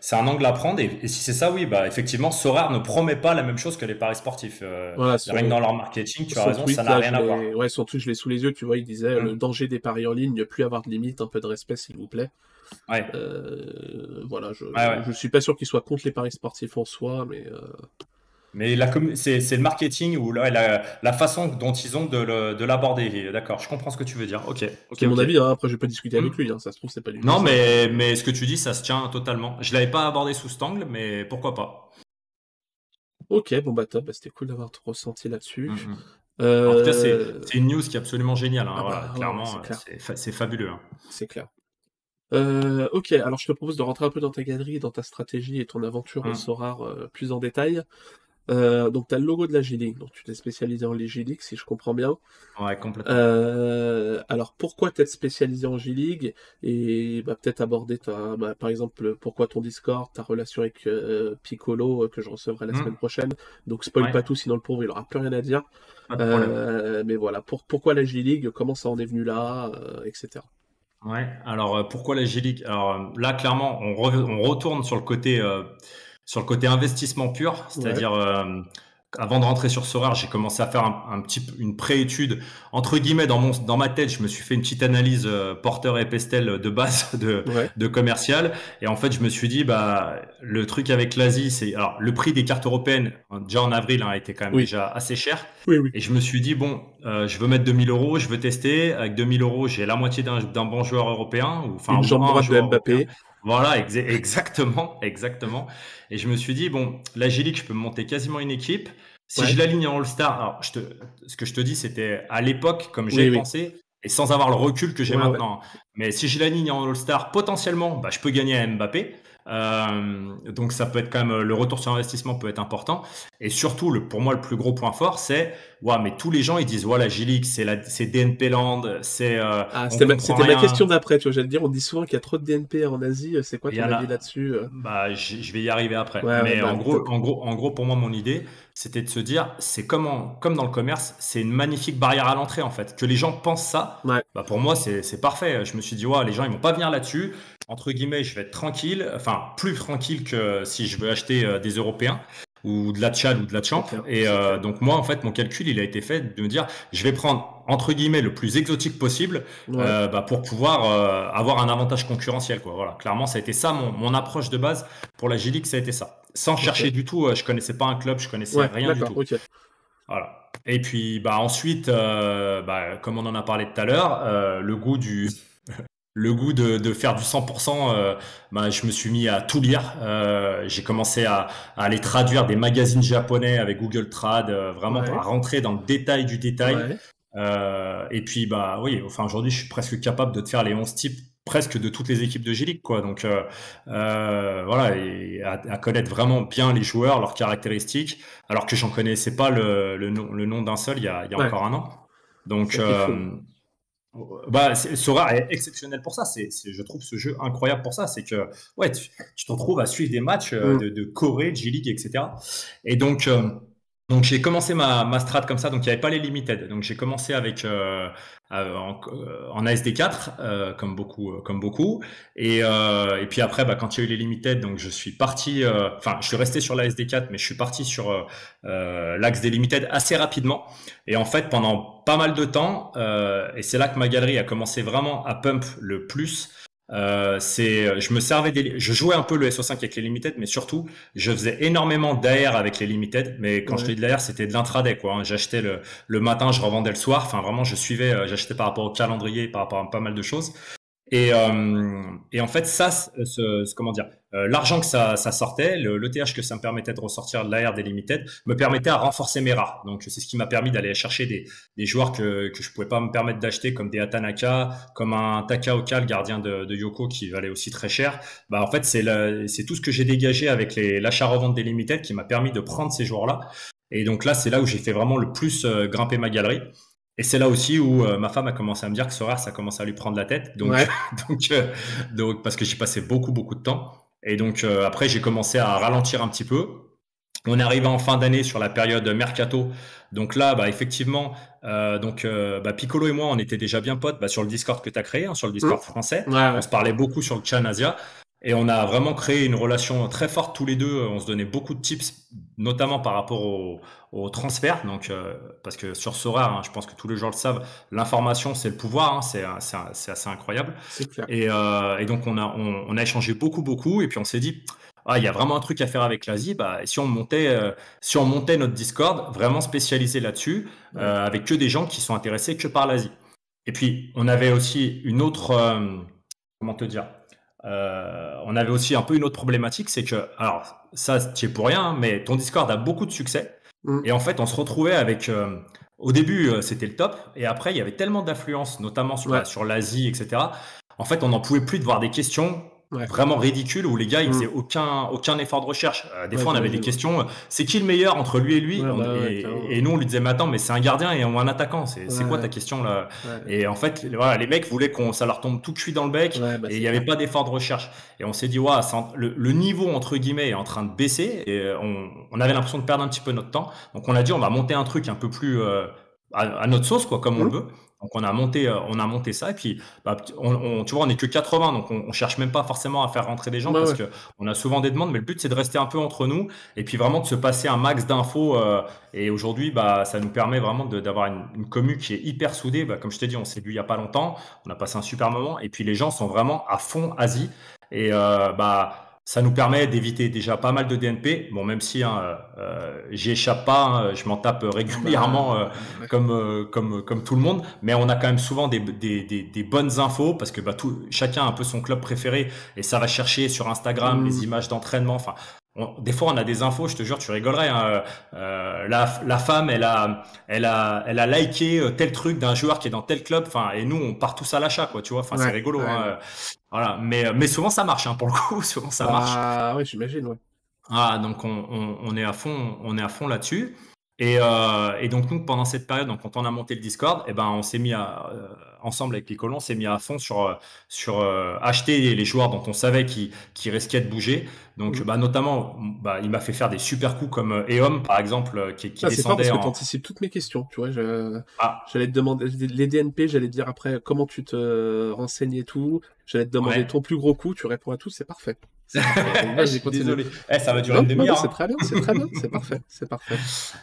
c'est un angle à prendre. Et, si c'est ça, oui, bah effectivement, Sorar ne promet pas la même chose que les paris sportifs. Euh, rien que dans leur marketing, tu as raison, ça n'a rien à voir. Ouais, surtout je l'ai sous les yeux. Tu vois, il disait le mm. danger des paris en ligne, ne plus avoir de limite, un peu de respect, s'il vous plaît. Ouais. Euh, voilà, je, je suis pas sûr qu'il soit contre les paris sportifs en soi, mais. Mais c'est, le marketing ou la, la, façon dont ils ont de, l'aborder. D'accord, je comprends ce que tu veux dire. Ok. c'est mon avis. Hein. Après, je vais pas discuter avec hmm. lui. Hein. Ça se trouve, c'est pas du Non, mais, mais ce que tu dis, ça se tient totalement. Je l'avais pas abordé sous cet angle, mais pourquoi pas. Ok, bon bah top. Bah, c'était cool d'avoir ressenti là-dessus. Hmm, hmm. En tout cas, c'est, une news qui est absolument géniale. Hein. Ah bah, clairement, c'est, fabuleux. C'est clair. Euh, ok, alors je te propose de rentrer un peu dans ta galerie, dans ta stratégie et ton aventure en Sorar euh, plus en détail. Euh, donc, tu as le logo de la G-League. Donc, tu t'es spécialisé en G-League, si je comprends bien. Ouais, complètement. Euh, alors, pourquoi t'être spécialisé en G-League Et bah, peut-être aborder, ta, bah, par exemple, pourquoi ton Discord, ta relation avec euh, Piccolo, que je recevrai la hmm. semaine prochaine. Donc, spoil pas tout, sinon le pauvre, il aura plus rien à dire. mais voilà, pour, pourquoi la G-League Comment ça en est venu là? Etc. Ouais, alors pourquoi la G-League Alors là, clairement, on, on, retourne sur le côté sur le côté investissement pur, c'est-à-dire euh, avant de rentrer sur Sorare, j'ai commencé à faire un, petit, une pré-étude entre guillemets dans mon, dans ma tête. Je me suis fait une petite analyse euh, porteur et pestel de base <laughs> de, de commercial. Et en fait, je me suis dit, bah, le truc avec l'Asie, c'est alors le prix des cartes européennes déjà en avril hein, a été quand même déjà assez cher. Oui, oui. Et je me suis dit, bon, euh, je veux mettre 2000 euros, je veux tester. Avec 2000 euros, j'ai la moitié d'un bon joueur européen, ou enfin, une jambe droite de Mbappé. Voilà, exactement, exactement. Et je me suis dit, bon, la G-League, je peux monter quasiment une équipe. Si je l'aligne en All-Star, alors je te, ce que je te dis, c'était à l'époque, comme j'ai pensé, et sans avoir le recul que j'ai maintenant. Mais si je l'aligne en All-Star, potentiellement, bah, je peux gagner à Mbappé. Euh, donc ça peut être quand même le retour sur investissement peut être important. Et surtout, le, pour moi, le plus gros point fort, c'est ouais, mais tous les gens ils disent voilà, Gilix, c'est la, c'est DNP Land, c'est. Euh, ah, c'était ma, question d'après. Tu vois, j'allais dire, on dit souvent qu'il y a trop de DNP en Asie. C'est quoi ton avis là-dessus euh? Bah, je vais y arriver après. mais bah, en gros, en gros, en gros, pour moi, mon idée, c'était de se dire, c'est comme, comme dans le commerce, c'est une magnifique barrière à l'entrée en fait. Que les gens pensent ça, bah pour moi c'est parfait. Je me suis dit, ouais, les gens ils vont pas venir là-dessus. Entre guillemets, je vais être tranquille, enfin plus tranquille que si je veux acheter euh, des Européens ou de la Tchad ou de la Champ. Et euh, donc moi, en fait, mon calcul, il a été fait de me dire, je vais prendre entre guillemets le plus exotique possible euh, bah, pour pouvoir euh, avoir un avantage concurrentiel. Quoi. Voilà, clairement, ça a été ça mon, mon approche de base pour la G-League, ça a été ça. Sans chercher du tout, je connaissais pas un club, je connaissais rien du tout. Voilà. Et puis bah ensuite, bah, comme on en a parlé tout à l'heure, le goût du le goût de, de, faire du 100%, euh, bah, je me suis mis à tout lire. Euh, j'ai commencé à, à, aller traduire des magazines japonais avec Google Trad, euh, vraiment à rentrer dans le détail du détail. Euh, et puis, bah oui, enfin aujourd'hui, je suis presque capable de te faire les 11 types presque de toutes les équipes de g quoi. Donc euh, voilà, et à, à, connaître vraiment bien les joueurs, leurs caractéristiques, alors que j'en connaissais pas le, le, nom, le nom d'un seul il y a, il y a encore un an. Donc bah, Sora est exceptionnel pour ça. C'est, je trouve ce jeu incroyable pour ça. C'est que ouais, tu, te retrouves à suivre des matchs euh, mm. de, de, Corée, de G-League, etc. Et donc, euh, donc j'ai commencé ma, ma strat comme ça, donc il n'y avait pas les limited. Donc j'ai commencé avec euh, en, euh, en, ASD4, euh, comme beaucoup, comme beaucoup. Et, et puis après, bah, quand il y a eu les limited, donc je suis parti. Enfin, je suis resté sur l'ASD4, mais je suis parti sur l'axe des limited assez rapidement. Et en fait, pendant pas mal de temps, et c'est là que ma galerie a commencé vraiment à pump le plus. Euh, c'est, je me servais des, je jouais un peu le SO5 avec les limited, mais surtout, je faisais énormément d'AR avec les limited. Mais quand je dis de l'AR, c'était de l'intraday, quoi. Hein. J'achetais le, le matin, je revendais le soir. Enfin, vraiment, je suivais, euh, j'achetais par rapport au calendrier, par rapport à pas mal de choses. Et, euh, et en fait, ça, ce, comment dire, euh, l'argent que ça, ça sortait, le, TH que ça me permettait de ressortir de l'AR des limited, me permettait à renforcer mes rares. Donc c'est ce qui m'a permis d'aller chercher des, des joueurs que, que je pouvais pas me permettre d'acheter, comme des Atanaka, comme un Takaoka, le gardien de, de Yoko, qui valait aussi très cher. Bah en fait c'est tout ce que j'ai dégagé avec l'achat-revente des limited qui m'a permis de prendre ces joueurs-là. Et donc là c'est là où j'ai fait vraiment le plus euh, grimper ma galerie. Et c'est là aussi où euh, ma femme a commencé à me dire que ce rare, ça commence à lui prendre la tête. Donc, <laughs> donc, donc, parce que j'ai passé beaucoup, beaucoup de temps. Et donc euh, après, j'ai commencé à ralentir un petit peu. On est arrivé en fin d'année sur la période mercato. Donc là, bah, effectivement, euh, donc euh, bah, Piccolo et moi, on était déjà bien potes bah, sur le Discord que tu as créé, hein, sur le Discord mmh. français. On se parlait beaucoup sur le Chan Asia. Et on a vraiment créé une relation très forte tous les deux. On se donnait beaucoup de tips, notamment par rapport au, au transfert. Donc, euh, parce que sur Sora, hein, je pense que tous les gens le savent, l'information c'est le pouvoir. Hein, c'est assez incroyable. Et, euh, et, donc on a on, on, a échangé beaucoup beaucoup. Et puis on s'est dit, ah, il y a vraiment un truc à faire avec l'Asie. Bah, si on montait, euh, si on montait notre Discord vraiment spécialisé là-dessus, euh, avec que des gens qui sont intéressés que par l'Asie. Et puis on avait aussi une autre, euh, comment te dire euh, on avait aussi un peu une autre problématique, c'est que, alors ça, tu es pour rien, mais ton Discord a beaucoup de succès. Mm. Et en fait, on se retrouvait avec, euh, au début, euh, c'était le top, et après, il y avait tellement d'influence, notamment sur, sur l'Asie, etc. En fait, on n'en pouvait plus de voir des questions vraiment ridicule où les gars ils mm. faisaient aucun aucun effort de recherche. Euh, des fois on avait des questions, euh, c'est qui le meilleur entre lui et lui bah et, nous on lui disait mais attends mais c'est un gardien et un attaquant, c'est quoi ta question là Et en fait voilà les mecs voulaient qu'on ça leur tombe tout cuit dans le bec bah, et il n'y avait pas d'effort de recherche. Et on s'est dit ouais, le, le, niveau entre guillemets est en train de baisser et on, on avait l'impression de perdre un petit peu notre temps. Donc on a dit on va monter un truc un peu plus à, notre sauce, quoi, comme on le veut. Donc on a monté, euh, on a monté ça et puis bah, on, tu vois, on est que 80, donc on, on, cherche même pas forcément à faire rentrer des gens parce que on a souvent des demandes, mais le but c'est de rester un peu entre nous et puis vraiment de se passer un max d'infos. Euh, et aujourd'hui, bah, ça nous permet vraiment d'avoir une, une commu qui est hyper soudée. Bah, comme je t'ai dit, on s'est vu il y a pas longtemps, on a passé un super moment et puis les gens sont vraiment à fond Asie et euh, bah ça nous permet d'éviter déjà pas mal de DNP. Bon, même si hein, euh, euh j'y échappe pas, hein, je m'en tape régulièrement euh, comme, euh, comme, comme tout le monde, mais on a quand même souvent des, des, des, des bonnes infos parce que bah, tout, chacun a un peu son club préféré et ça va chercher sur Instagram les mmh. images d'entraînement. Enfin, des fois, on a des infos, je te jure, tu rigolerais. Hein, euh, la, la, femme, elle a, elle a, elle a liké euh, tel truc d'un joueur qui est dans tel club. Enfin, et nous, on part tous à l'achat, quoi. Tu vois. Enfin, c'est rigolo. hein, voilà. Mais, mais souvent, ça marche. Hein, pour le coup, <laughs> souvent, ça marche. Ah oui, j'imagine. Ouais. Ah, donc on, on, on, est à fond, on est à fond là-dessus. Et, euh, et, donc nous, pendant cette période, donc, quand on a monté le Discord, eh ben, on s'est mis à, euh, ensemble avec Piccolo, on s'est mis à fond sur, euh, sur euh, acheter les joueurs dont on savait qui, qui risquaient de bouger. Donc, mmh. bah, notamment, bah, il m'a fait faire des super coups comme Eom, par exemple, qui, qui ah, descendait. C'est parce que tu anticipes toutes mes questions. Tu vois, ah. j'allais te demander les DNP, j'allais te dire après comment tu te renseignes et tout. J'allais te demander ton plus gros coup, tu réponds à tout, c'est parfait. <laughs> Désolé. Eh, ça va durer une demi-heure. C'est hein. très bien, c'est très bien, c'est <laughs> parfait, c'est parfait.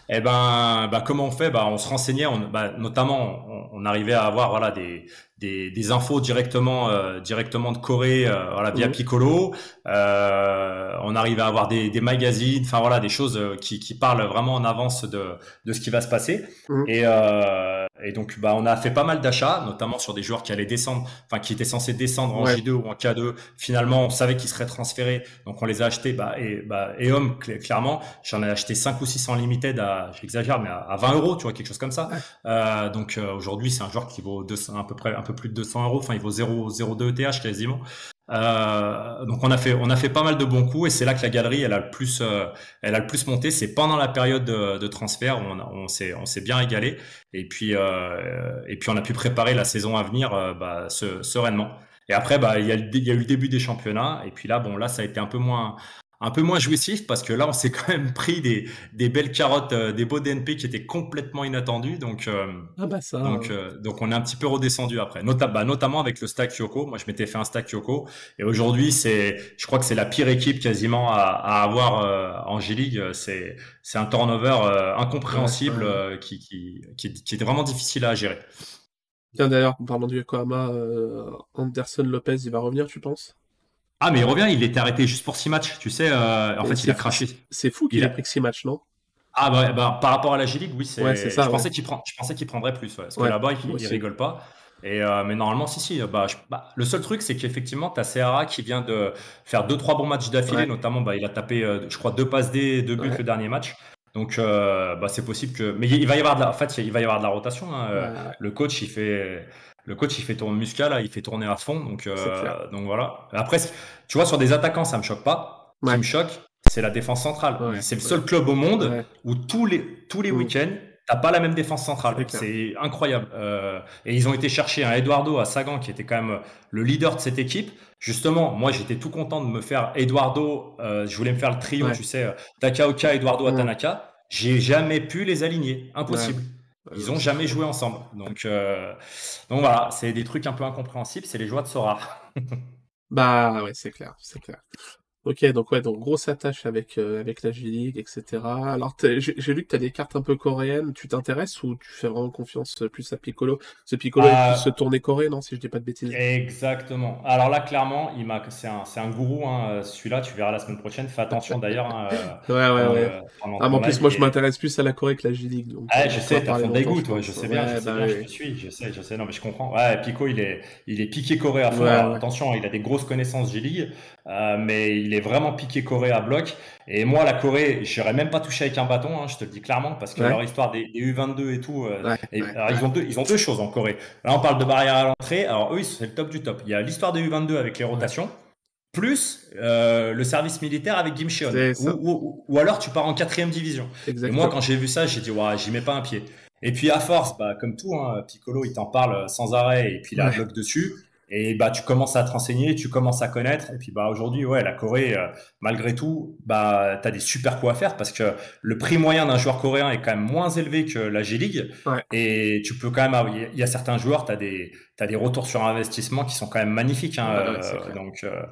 Eh ben, bah, comment on fait? Bah, On se renseignait, on, bah, notamment, on, on, arrivait à avoir voilà, des, des, des infos directement, euh, directement de Corée euh, voilà, via. Piccolo. Euh, on arrivait à avoir des, des magazines, enfin voilà, des choses qui, qui parlent vraiment en avance de, de ce qui va se passer. Mmh. Et, euh, et donc, bah, on a fait pas mal d'achats, notamment sur des joueurs qui allaient descendre, enfin qui étaient censés descendre en J2 ou en K2. Finalement, on savait qu'ils seraient transférés, donc on les a achetés. Bah, et bah, et homme, clairement, j'en ai acheté 5 ou 6 en limited à, j'exagère, mais à, 20 euros, tu vois, quelque chose comme ça. Euh, donc aujourd'hui, c'est un joueur qui vaut 200, à peu près un peu plus de 200 euros. Enfin, il vaut 0,02 ETH quasiment. Euh, donc on a fait on a fait pas mal de bons coups et c'est là que la galerie elle a le plus euh, elle a le plus monté. C'est pendant la période de, de transfert où on, s'est on s'est bien régalé et puis euh, et puis on a pu préparer la saison à venir euh, bah, sereinement. Et après bah il y a, y a eu le début des championnats et puis là bon là ça a été un peu moins un peu moins jouissif parce que là, on s'est <laughs> quand même pris des, des belles carottes, euh, des beaux DNP qui étaient complètement inattendus. Donc, euh, ah bah ça, donc, euh, donc, on est un petit peu redescendu après, Nota bah, notamment avec le stack Yoko. Moi, je m'étais fait un stack Yoko et aujourd'hui, c'est, je crois que c'est la pire équipe quasiment à, à avoir en G-League. C'est, c'est un turnover incompréhensible Qui, qui, qui, qui, est vraiment difficile à gérer. Tiens, d'ailleurs, en parlant du Yokohama, Anderson Lopez, il va revenir, tu penses? Ah, mais il revient, il était arrêté juste pour 6 matchs, tu sais. Euh, en fait, il a craché. C'est fou qu'il ait pris que 6 matchs, non? Ah, bah, bah, par rapport à la G-League, oui, c'est. Ouais, ça, je, pensais qu'il prend... je pensais qu'il prendrait plus, parce que là-bas, il, il rigole pas. Et euh, mais normalement, si, si. Bah, bah, le seul truc, c'est qu'effectivement, tu as Serra qui vient de faire 2-3 bons matchs d'affilée, notamment, bah, il a tapé, euh, je crois, 2 passes D, 2 buts le dernier match. Donc, euh, bah, c'est possible que. Mais il va y avoir de la, en fait, il va y avoir de la rotation. Hein. Le coach, il fait le coach il fait tourner muscle là, il fait tourner à fond, donc euh, donc voilà. Après, tu vois sur des attaquants ça me choque pas. Ce qui me choque, c'est la défense centrale. c'est le seul club au monde où tous les tous les mm. week-ends t'as pas la même défense centrale. C'est incroyable. Euh, et ils ont été chercher un Eduardo à Sagan qui était quand même le leader de cette équipe. Justement, moi j'étais tout content de me faire Eduardo. Euh, je voulais me faire le trio, tu sais, Takaoka, Eduardo, Atanaka. J'ai jamais pu les aligner, impossible. Ils ont jamais joué ensemble. Donc, euh, donc voilà, c'est des trucs un peu incompréhensibles. C'est les joies de Sora. <laughs> bah ouais, c'est clair, c'est clair. Ok, donc ouais, donc grosse attache avec, euh, avec la G-League, etc. Alors j'ai lu que tu as des cartes un peu coréennes, tu t'intéresses ou tu fais vraiment confiance plus à Piccolo? Ce Piccolo est euh, plus se tourner corée, non, si je dis pas de bêtises? Exactement. Alors là, clairement, il m'a, c'est un, un gourou, hein, celui-là, tu verras la semaine prochaine, fais attention d'ailleurs. Hein, <laughs> ouais, ouais, ouais. ah, mais en plus, moi je m'intéresse plus à la Corée que la G-League. Ah, je sais, t'as fond d'égout, toi, je sais bien, je, sais bah bien je suis, je sais, je sais, non mais je comprends. Ouais, Pico, il est, il est piqué Corée à fond. attention, il a des grosses connaissances G-League. Euh, mais il est vraiment piqué Corée à bloc. Et moi, la Corée, je n'aurais même pas touché avec un bâton, hein, je te le dis clairement, parce que leur histoire des, U22 et tout, euh, Ils, ont deux, ils ont deux choses en Corée. Là, on parle de barrière à l'entrée. Alors, eux, c'est le top du top. Il y a l'histoire des U22 avec les rotations, plus euh, le service militaire avec Kim Ou, ou, alors, tu pars en quatrième division. Et moi, quand j'ai vu ça, j'ai dit, ouais, j'y mets pas un pied. Et puis, à force, bah, comme tout, hein, Piccolo, il t'en parle sans arrêt, et puis il a un bloc dessus. Et bah, tu commences à te renseigner, tu commences à connaître. Et puis bah, aujourd'hui, ouais, la Corée, euh, malgré tout, bah, tu as des super coups à faire parce que le prix moyen d'un joueur coréen est quand même moins élevé que la G-League. Et tu peux quand même. Il y a certains joueurs, tu as des tu as des retours sur investissement qui sont quand même magnifiques. Hein, euh, donc, euh,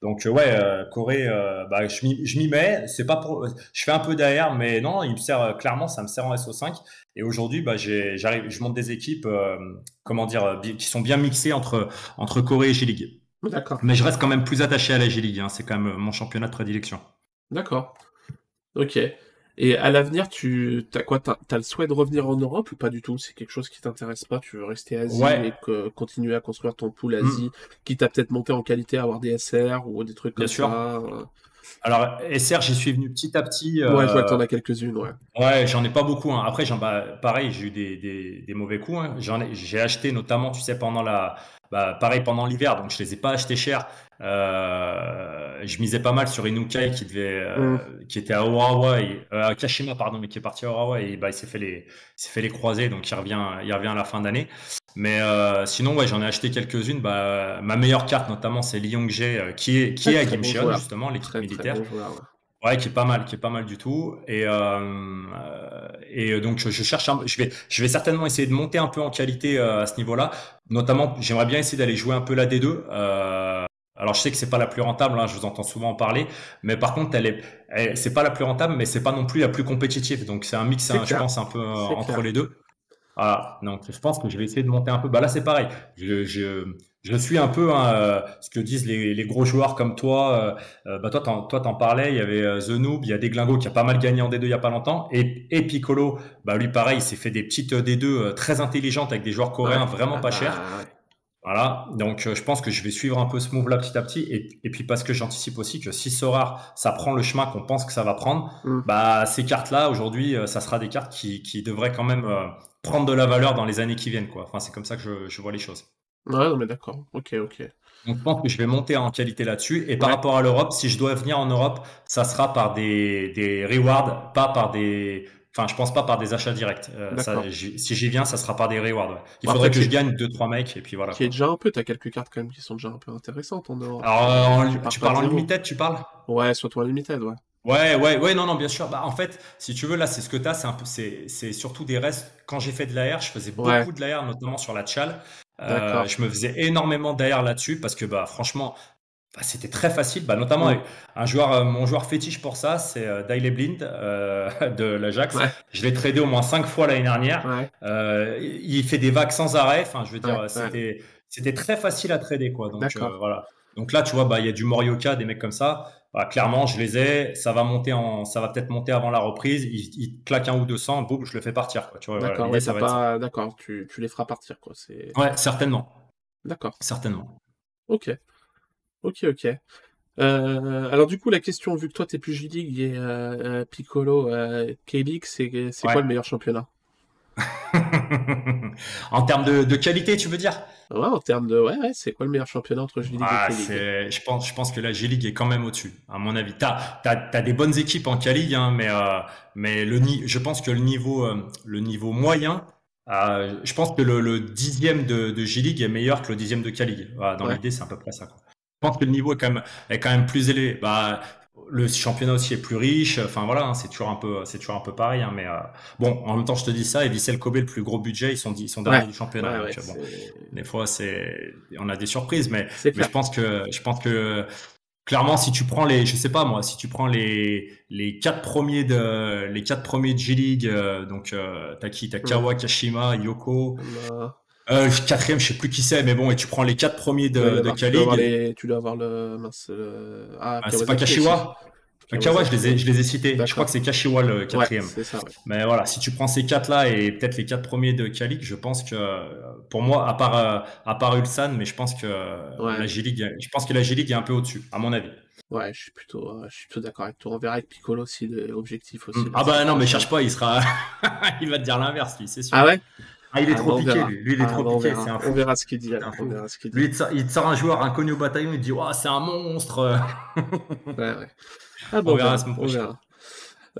donc ouais, euh, Corée, bah, je m'y mets. C'est pas pour, je fais un peu derrière, mais non, il me sert clairement, ça me sert en SO5. Et aujourd'hui, bah, j'arrive, je monte des équipes, comment dire, qui sont bien mixées entre entre Corée et G-League. D'accord. Mais je reste quand même plus attaché à la G-League. Hein, c'est quand même mon championnat de prédilection. D'accord. Ok. Et à l'avenir, tu as quoi T'as as le souhait de revenir en Europe ou pas du tout? C'est quelque chose qui t'intéresse pas? Tu veux rester Asie et continuer à construire ton pool mm. Asie, qui t'a peut-être monté en qualité à avoir des SR ou des trucs comme ça euh? Alors, SR, j'y suis venu petit à petit. Ouais, je vois que t'en as quelques-unes, ouais. Ouais, j'en ai pas beaucoup. Hein. Après, bah, pareil, j'ai eu des, mauvais coups. Hein. J'ai acheté notamment, tu sais, pendant la, bah, pareil pendant l'hiver, donc je les ai pas achetés cher. Euh, je misais pas mal sur Inukai qui devait, euh, mm. qui était à Urawa, et, euh, à Kashima pardon, mais qui est parti à Urawa et bah, il s'est fait les, s'est fait les croiser, donc il revient, il revient à la fin d'année. Mais sinon, ouais, j'en ai acheté quelques-unes. Bah, ma meilleure carte notamment, c'est Lyongjae euh, qui est, qui est à Gimcheon justement, l'équipe militaire. Ouais, qui est pas mal, qui est pas mal du tout. Et, et donc je, cherche, je vais, je vais certainement essayer de monter un peu en qualité à ce niveau-là. Notamment, j'aimerais bien essayer d'aller jouer un peu la D2. Euh, alors je sais que c'est pas la plus rentable, hein, je vous entends souvent en parler, mais par contre elle est, c'est pas la plus rentable, mais c'est pas non plus la plus compétitive. Donc c'est un mix, hein, je pense un peu euh, entre les deux. Voilà, donc je pense que je vais essayer de monter un peu. Bah là c'est pareil. Je, je, je suis un peu hein, euh, ce que disent les, les, gros joueurs comme toi. Euh, euh bah toi, t'en, toi, t'en parlais. Il y avait The Noob, il y a des Glingos qui a pas mal gagné en D2 il y a pas longtemps. Et, et Piccolo, bah lui pareil, il s'est fait des petites D2 très intelligentes avec des joueurs coréens vraiment pas chers. Voilà, donc je pense que je vais suivre un peu ce move-là petit à petit, et, et puis parce que j'anticipe aussi que si Sorar, ça prend le chemin qu'on pense que ça va prendre, mm. bah ces cartes-là aujourd'hui, ça sera des cartes qui, qui devraient quand même prendre de la valeur dans les années qui viennent, quoi. Enfin, c'est comme ça que je, je vois les choses. Ouais, mais d'accord. Ok, ok. Donc, je pense que je vais monter en qualité là-dessus. Et par rapport à l'Europe, si je dois venir en Europe, ça sera par des, des rewards, pas par des. Enfin, je pense pas par des achats directs. Euh, si j'y viens, ça sera par des rewards. Il faudrait que je gagne 2-3 mecs et puis voilà. Qui est déjà un peu, t'as quelques cartes quand même qui sont déjà un peu intéressantes en Europe. Alors, euh, tu, parles en limited, tu parles? Ouais, surtout en limited, ouais. Ouais, ouais, ouais, non, non, bien sûr. Bah, en fait, si tu veux, là, c'est ce que tu as, c'est un peu, c'est, surtout des restes. Quand j'ai fait de l'AR, je faisais beaucoup de l'AR, notamment sur la chal. Euh, je me faisais énormément d'air là-dessus parce que bah, franchement, bah, c'était très facile. Bah, notamment, un joueur, euh, mon joueur fétiche pour ça, c'est euh, Blind euh, <laughs> de l'Ajax. Je l'ai tradé au moins cinq fois l'année dernière. Il fait des vagues sans arrêt. Enfin, je veux dire, c'était, c'était très facile à trader. Quoi. Donc, voilà. Donc là, tu vois, bah, il y a du Morioka, des mecs comme ça. Bah, clairement, je les ai. Ça va monter en, ça va peut-être monter avant la reprise. Il, il claque un ou 200, boum, je le fais partir. Quoi. Tu vois, d'accord, ça pas... d'accord. Tu, tu, les feras partir, quoi. C'est... Ouais, certainement. D'accord. Certainement. Ok. Ok, ok. Euh, alors du coup, la question, vu que toi t'es plus J-League et euh, euh Piccolo, euh, K-League, c'est, c'est quoi le meilleur championnat? <laughs> En termes de, qualité, tu veux dire? Ouais, en termes de. Ouais, ouais c'est quoi le meilleur championnat entre G-League ah, et je pense, je pense que la G-League est quand même au-dessus, à mon avis. Tu as, des bonnes équipes en K-League, hein, mais, mais le, je pense que le niveau, le niveau moyen, je pense que le, dixième de, de G-League est meilleur que le dixième de K-League. dans l'idée, c'est à peu près ça. Quoi. Je pense que le niveau est quand même, est quand même plus élevé. Bah, le championnat aussi est plus riche. Enfin voilà, hein, c'est toujours un peu, c'est toujours un peu pareil. Hein, mais euh, bon, en même temps, je te dis ça. Et Vissel Kobe, le plus gros budget, ils sont, ils sont derniers du championnat. donc, bon, des fois, c'est, on a des surprises, mais, mais je pense que, je pense que clairement, si tu prends les, je sais pas moi, si tu prends les les quatre premiers de les quatre premiers de G League, euh, donc euh, t'as qui, t'as Kawa, Kashima, Yoko. Euh, quatrième, je sais plus qui c'est, mais bon, et tu prends les quatre premiers de, de Kali. Tu dois avoir le. Mince, Ah, ah c'est pas Kashiwa Kawa, je les ai, je les ai cités. Je crois que c'est Kashiwa le quatrième. ça, Mais voilà, si tu prends ces quatre-là et peut-être les quatre premiers de Kalik, je pense que, pour moi, à part, euh, à part Ulsan, mais je pense que la G-League, je pense que la G-League est un peu au-dessus, à mon avis. Ouais, je suis plutôt, euh, je suis plutôt d'accord avec toi. On verra avec Piccolo aussi, l'objectif aussi. Ah bah non, mais cherche pas, il sera, <laughs> il va te dire l'inverse, lui, c'est sûr. Ah ouais? Ah, il est ah, trop piqué, lui. lui. il est ah, trop piqué. On, on verra ce qu'il dit. On verra ce qu'il dit. Lui, il te, sort, un joueur inconnu au bataillon, il te dit, oh, c'est un monstre. ouais, ouais. <laughs> Ah bon, on verra, on verra.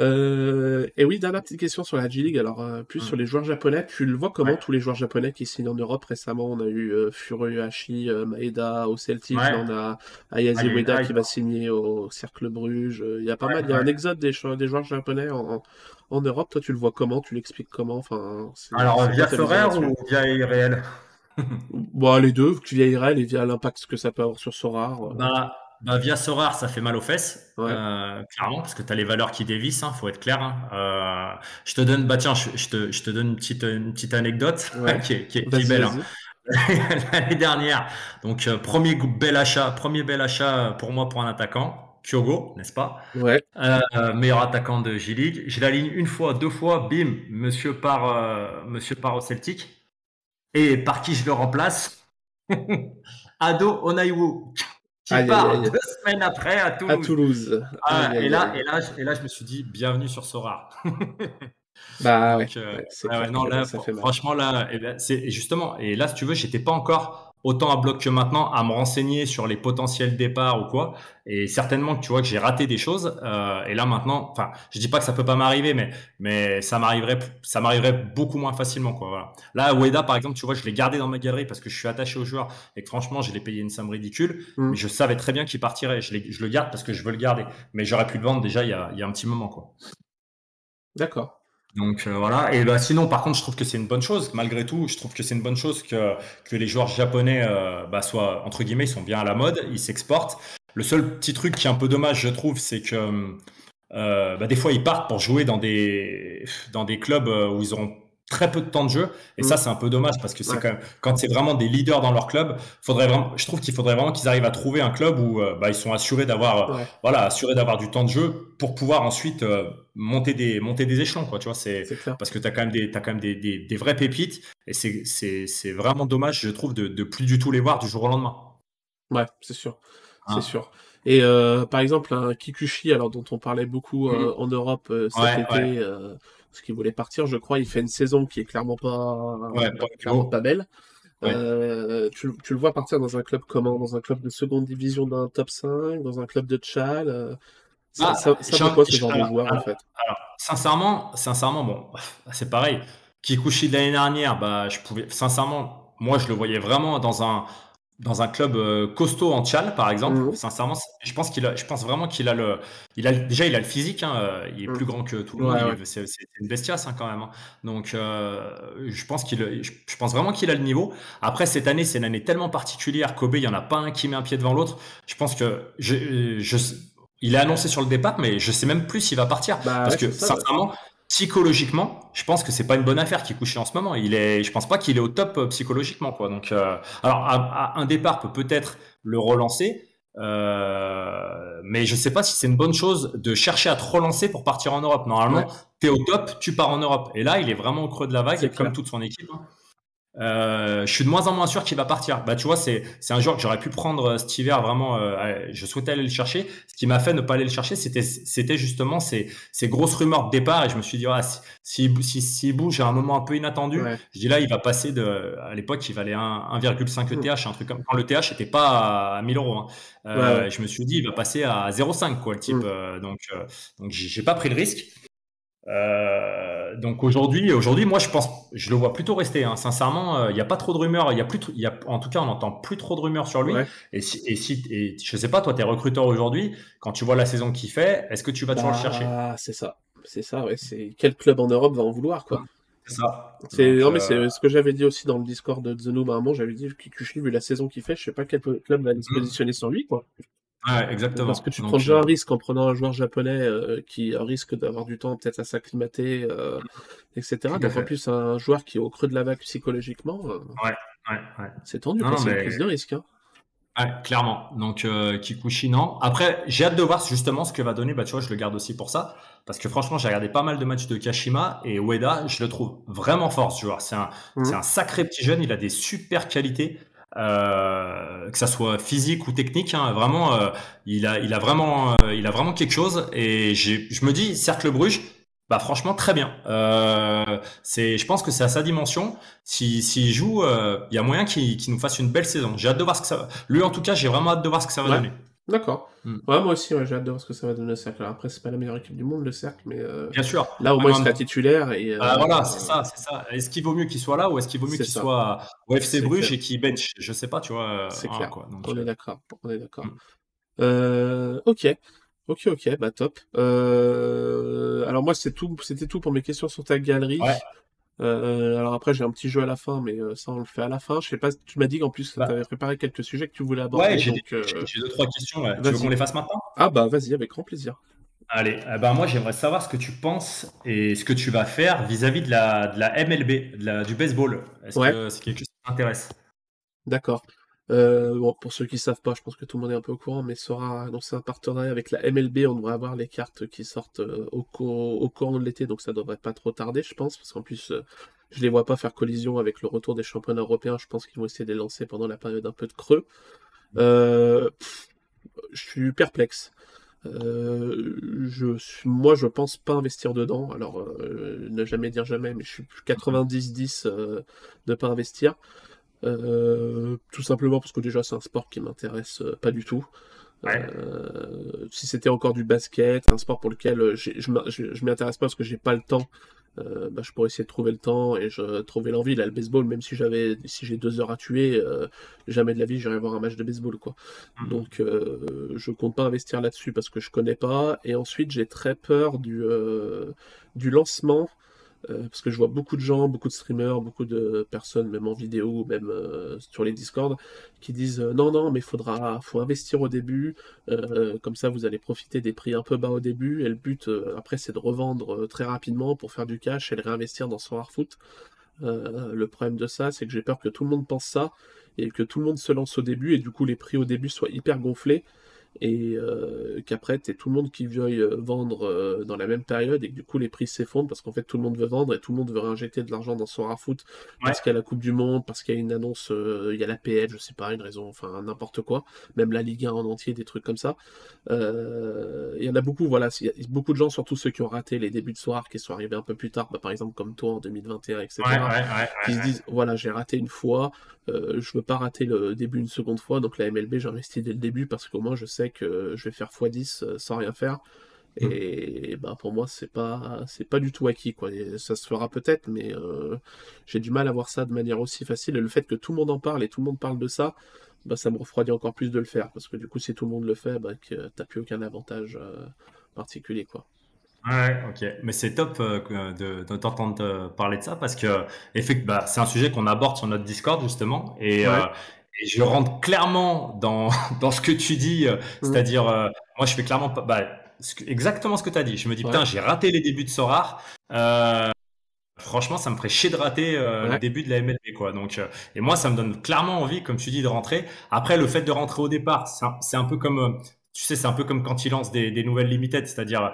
Euh, et oui, dernière petite question sur la G-League. Alors, euh, plus Mm. sur les joueurs japonais. Tu le vois comment Ouais. tous les joueurs japonais qui signent en Europe récemment? On a eu euh, Furuhashi, euh, Maeda au Celtic. Ouais. On a Ayase Ayase, Ueda qui va signer au Cercle Bruges. Il y a pas mal. Il y a un exode des, joueurs japonais en, en, en Europe. Toi, tu le vois comment? Tu l'expliques comment? Enfin, Alors, via Ferrer ou via irréel <laughs> Bon, les deux, via IRL et via l'impact que ça peut avoir sur Sorar. euh. Bah, bah, via Sorar, ça fait mal aux fesses, Ouais. euh, clairement, parce que tu as les valeurs qui dévissent, hein, faut être clair. hein. Euh, je te donne, bah tiens, je, je te, je te donne une petite, une petite anecdote <laughs> Ouais. qui, est, qui est- qui est Vas-y, belle. hein. <laughs> L'année dernière, donc euh, premier bel achat, premier bel achat pour moi pour un attaquant, Kyogo, n'est-ce pas Ouais. Euh, meilleur attaquant de J-League. Je l'aligne une fois, deux fois, bim, monsieur part, euh, monsieur part au Celtic. Et par qui je le remplace <laughs> Ado Onaiwu, qui part deux semaines après à Toulouse. À. Ah, et, là, et, là, je- et là, je me suis dit, bienvenue sur Sora. <laughs> Bah ouais. Donc, euh, ouais, ouais, non, là, ça fait mal. franchement, là, ben, c'est justement, et là, si tu veux, j'étais pas encore autant à bloc que maintenant à me renseigner sur les potentiels départs ou quoi. Et certainement que tu vois que j'ai raté des choses. euh, et là, maintenant, enfin, je dis pas que ça peut pas m'arriver, mais, mais ça m'arriverait, ça m'arriverait beaucoup moins facilement, quoi. Voilà. Là, Ueda, par exemple, tu vois, je l'ai gardé dans ma galerie parce que je suis attaché au joueur et que franchement, je l'ai payé une somme ridicule. Mm. Mais je savais très bien qu'il partirait. Je, je le garde parce que je veux le garder. Mais j'aurais pu le vendre déjà il y a, il y a un petit moment, quoi. D'accord. Donc euh, voilà. Et bah, sinon, par contre, je trouve que c'est une bonne chose. Malgré tout, je trouve que c'est une bonne chose que, que les joueurs japonais euh, bah, soient, entre guillemets, ils sont bien à la mode, ils s'exportent. Le seul petit truc qui est un peu dommage, je trouve, c'est que euh, bah, des fois, ils partent pour jouer dans des, dans des clubs euh, où ils auront très peu de temps de jeu. Et Mm. ça, c'est un peu dommage parce que c'est Ouais. quand même, quand c'est vraiment des leaders dans leur club, faudrait vraiment, je trouve qu'il faudrait vraiment qu'ils arrivent à trouver un club où euh, bah, ils sont assurés d'avoir, euh, voilà, assurés d'avoir du temps de jeu pour pouvoir ensuite euh, monter des, monter des échelons, quoi. Tu vois, c'est, parce que tu as quand même des, t'as quand même des, des, des vraies pépites et c'est, vraiment dommage, je trouve, de, de plus du tout les voir du jour au lendemain. Ouais, c'est sûr. Hein. C'est sûr. Et par exemple, un Kikuchi, alors dont on parlait beaucoup euh, en Europe cet Ouais, été, parce qu'il voulait partir, je crois, il fait une saison qui est clairement pas, Ouais, pas clairement pas belle. Ouais. Euh, tu, tu le vois partir dans un club comment? Dans un club de seconde division d'un top 5, dans un club de Tchal euh, ça, Ah, ça, ça quoi ce genre de alors, joueur en fait? Alors, sincèrement, sincèrement, bon, <laughs> c'est pareil. Kikuchi de l'année dernière, bah, je pouvais, sincèrement, moi, je le voyais vraiment dans un, dans un club euh, costaud en Tchal, par exemple. Mhm. Sincèrement, je pense qu'il a, je pense vraiment qu'il a le, il a, déjà, il a le physique, hein, euh, il est Mhm. plus grand que tout le monde. ouais. C'est une bestiace, hein, quand même. hein. Donc, euh, je pense qu'il, je, je pense vraiment qu'il a le niveau. Après, cette année, c'est une année tellement particulière. Kobe, il y en a pas un qui met un pied devant l'autre. Je pense que je, je, il est annoncé sur le départ, mais je sais même plus s'il va partir. Bah Parce ouais, que ça, sincèrement, psychologiquement, je pense que c'est pas une bonne affaire qui couche en ce moment. Il est, je pense pas qu'il est au top euh, psychologiquement, quoi. Donc, euh, alors à- à un départ peut peut-être le relancer, euh, mais je sais pas si c'est une bonne chose de chercher à te relancer pour partir en Europe. Normalement, Ouais. t'es au top, tu pars en Europe. Et là, il est vraiment au creux de la vague, comme clair. toute son équipe. hein. Euh, je suis de moins en moins sûr qu'il va partir. Bah, tu vois, c'est c'est un joueur que j'aurais pu prendre euh, cet hiver vraiment. euh, je souhaitais aller le chercher. Ce qui m'a fait ne pas aller le chercher, c'était c'était justement ces ces grosses rumeurs de départ. Et je me suis dit, ah, si si, bouge à un moment un peu inattendu, Ouais. je dis là, il va passer de. À l'époque, il valait un- 1,5 Mm. ETH, un truc comme quand le TH n'était pas à 1000 euros. hein. Euh, Ouais. Je me suis dit, il va passer à 0,5 quoi, le type. Mm. Euh, donc donc j'ai pas pris le risque. Euh, donc aujourd'hui, aujourd'hui, moi je pense, je le vois plutôt rester. Hein. Sincèrement, euh, il n'y a pas trop de rumeurs. Il y a plus, il y a, en tout cas, on n'entend plus trop de rumeurs sur lui. Ouais. Et si, et si, et je sais pas, toi, t'es recruteur aujourd'hui. Quand tu vois la saison qu'il fait, est-ce que tu vas toujours le chercher? Bah, c'est ça. C'est ça, ouais. C'est quel club en Europe va en vouloir, quoi? C'est ça. C'est non mais euh, c'est ce que j'avais dit aussi dans le Discord de The Noob à un moment, j'avais dit que Kikuchi vu la saison qu'il fait, je sais pas quel club va se Mm. positionner sur lui quoi. Ouais, exactement. Parce que tu Donc, prends déjà un risque en prenant un joueur japonais euh, qui risque d'avoir du temps peut-être à s'acclimater, euh, etc. Donc en plus un joueur qui est au creux de la vague psychologiquement, euh, ouais, ouais. c'est tendu, c'est une mais- prise de risque. Hein. Ouais, clairement. Donc euh, Kikuchi, non. Après, j'ai hâte de voir justement ce que va donner. Bah, tu vois, je le garde aussi pour ça. Parce que franchement, j'ai regardé pas mal de matchs de Kashima et Ueda, je le trouve vraiment fort ce joueur. C'est un, c'est un sacré petit jeune. Il a des super qualités, euh, que ça soit physique ou technique. hein. Vraiment, euh, il a, il a vraiment, euh, il a vraiment quelque chose. Et je me dis, Cercle Bruges. Bah franchement très bien. Euh, c'est, je pense que c'est à sa dimension. Si s'il joue, euh, il y a moyen qu'il qu'il nous fasse une belle saison. J'ai hâte de voir ce que ça. va- Lui en tout cas, j'ai vraiment hâte de voir ce que ça va Ouais. donner. D'accord. Mm. Ouais, moi aussi, j'ai hâte de voir ce que ça va donner le cercle. Alors après, c'est pas la meilleure équipe du monde, le cercle, mais. Euh, Bien sûr. Là, au moins, il sera titulaire. Et, ah, voilà, c'est ça, c'est ça. Est-ce qu'il vaut mieux qu'il soit là ou est-ce qu'il vaut mieux qu'il soit au FC Bruges et qu'il bench? Je sais pas, tu vois. C'est clair. Quoi. on est d'accord. On est d'accord. Mm. ok. Ok, ok, bah top. alors moi, c'est tout, c'était tout pour mes questions sur ta galerie. Ouais. Euh, alors après, j'ai un petit jeu à la fin, mais euh, ça, on le fait à la fin. Je sais pas, tu m'as dit qu'en plus, bah. tu avais préparé quelques sujets que tu voulais aborder. Ouais, j'ai euh, deux, trois questions. Tu veux qu'on les fasse maintenant? Ah bah vas-y, avec grand plaisir. Allez, eh ben moi j'aimerais savoir ce que tu penses et ce que tu vas faire vis-à-vis de, la, de la MLB, de la, du baseball. Est-ce que c'est quelque chose qui t'intéresse? D'accord. Euh, bon, pour ceux qui savent pas, je pense que tout le monde est un peu au courant, mais sera annoncé un partenariat avec la MLB. On devrait avoir les cartes qui sortent euh, au, au, courant de l'été, donc ça devrait pas trop tarder, je pense, parce qu'en plus, euh, je les vois pas faire collision avec le retour des championnats européens. Je pense qu'ils vont essayer de les lancer pendant la période un peu de creux. je suis perplexe. je suis, moi, je pense pas investir dedans. Alors, ne jamais dire jamais, mais je suis 90-10 de pas investir. Euh, tout simplement parce que déjà c'est un sport qui m'intéresse euh, pas du tout. Euh, si c'était encore du basket, un sport pour lequel je, je, m'y intéresse pas parce que j'ai pas le temps, bah, je pourrais essayer de trouver le temps et je trouver l'envie. Là, le baseball, même si j'avais, si j'ai deux heures à tuer, jamais de la vie j'irai voir un match de baseball, quoi. Mmh. Donc, je compte pas investir là-dessus parce que je connais pas. Et ensuite, j'ai très peur du, du lancement parce que je vois beaucoup de gens, beaucoup de streamers, beaucoup de personnes, même en vidéo, même euh, sur les Discord, qui disent euh, non, non, mais il faudra, faut investir au début, comme ça vous allez profiter des prix un peu bas au début, et le but après c'est de revendre très rapidement pour faire du cash et le réinvestir dans son foot. le problème de ça, c'est que j'ai peur que tout le monde pense ça et que tout le monde se lance au début et du coup les prix au début soient hyper gonflés et euh, qu'après tu tout le monde qui veuille euh, vendre euh, dans la même période et que du coup les prix s'effondrent parce qu'en fait tout le monde veut vendre et tout le monde veut réinjecter de l'argent dans son rafoot parce qu'il y a la Coupe du Monde, parce qu'il y a une annonce, il y a la PL, je sais pas, une raison, enfin n'importe quoi, même la Ligue 1 en entier, des trucs comme ça. Il y en a beaucoup, voilà, il y a beaucoup de gens, surtout ceux qui ont raté les débuts de soir, qui sont arrivés un peu plus tard, bah, par exemple comme toi en 2021, etc., qui se disent voilà j'ai raté une fois, je veux pas rater le début une seconde fois, donc la MLB j'investis dès le début parce qu'au moins je sais que je vais faire x10 euh, sans rien faire. Mm. Et bah pour moi c'est pas c'est pas du tout acquis quoi. ça se fera peut-être, mais euh, j'ai du mal à voir ça de manière aussi facile. Et le fait que tout le monde en parle et tout le monde parle de ça, bah ça me refroidit encore plus de le faire parce que du coup si tout le monde le fait, bah que t'as plus aucun avantage euh, particulier quoi. Ouais, ok. Mais c'est top de, de t'entendre parler de ça parce que effectivement, bah, c'est un sujet qu'on aborde sur notre Discord justement et, et je rentre clairement dans, <laughs> dans ce que tu dis, euh, mmh. c'est-à-dire, euh, moi je fais clairement bah, exactement ce que tu as dit. Je me dis, putain, j'ai raté les débuts de Sorar. Euh, franchement, ça me ferait chier de rater le début de la MLB, quoi. Donc, et moi, ça me donne clairement envie, comme tu dis, de rentrer. Après, le fait de rentrer au départ, c'est un, peu comme, tu sais, c'est un peu comme quand ils lancent des, des nouvelles limited, c'est-à-dire,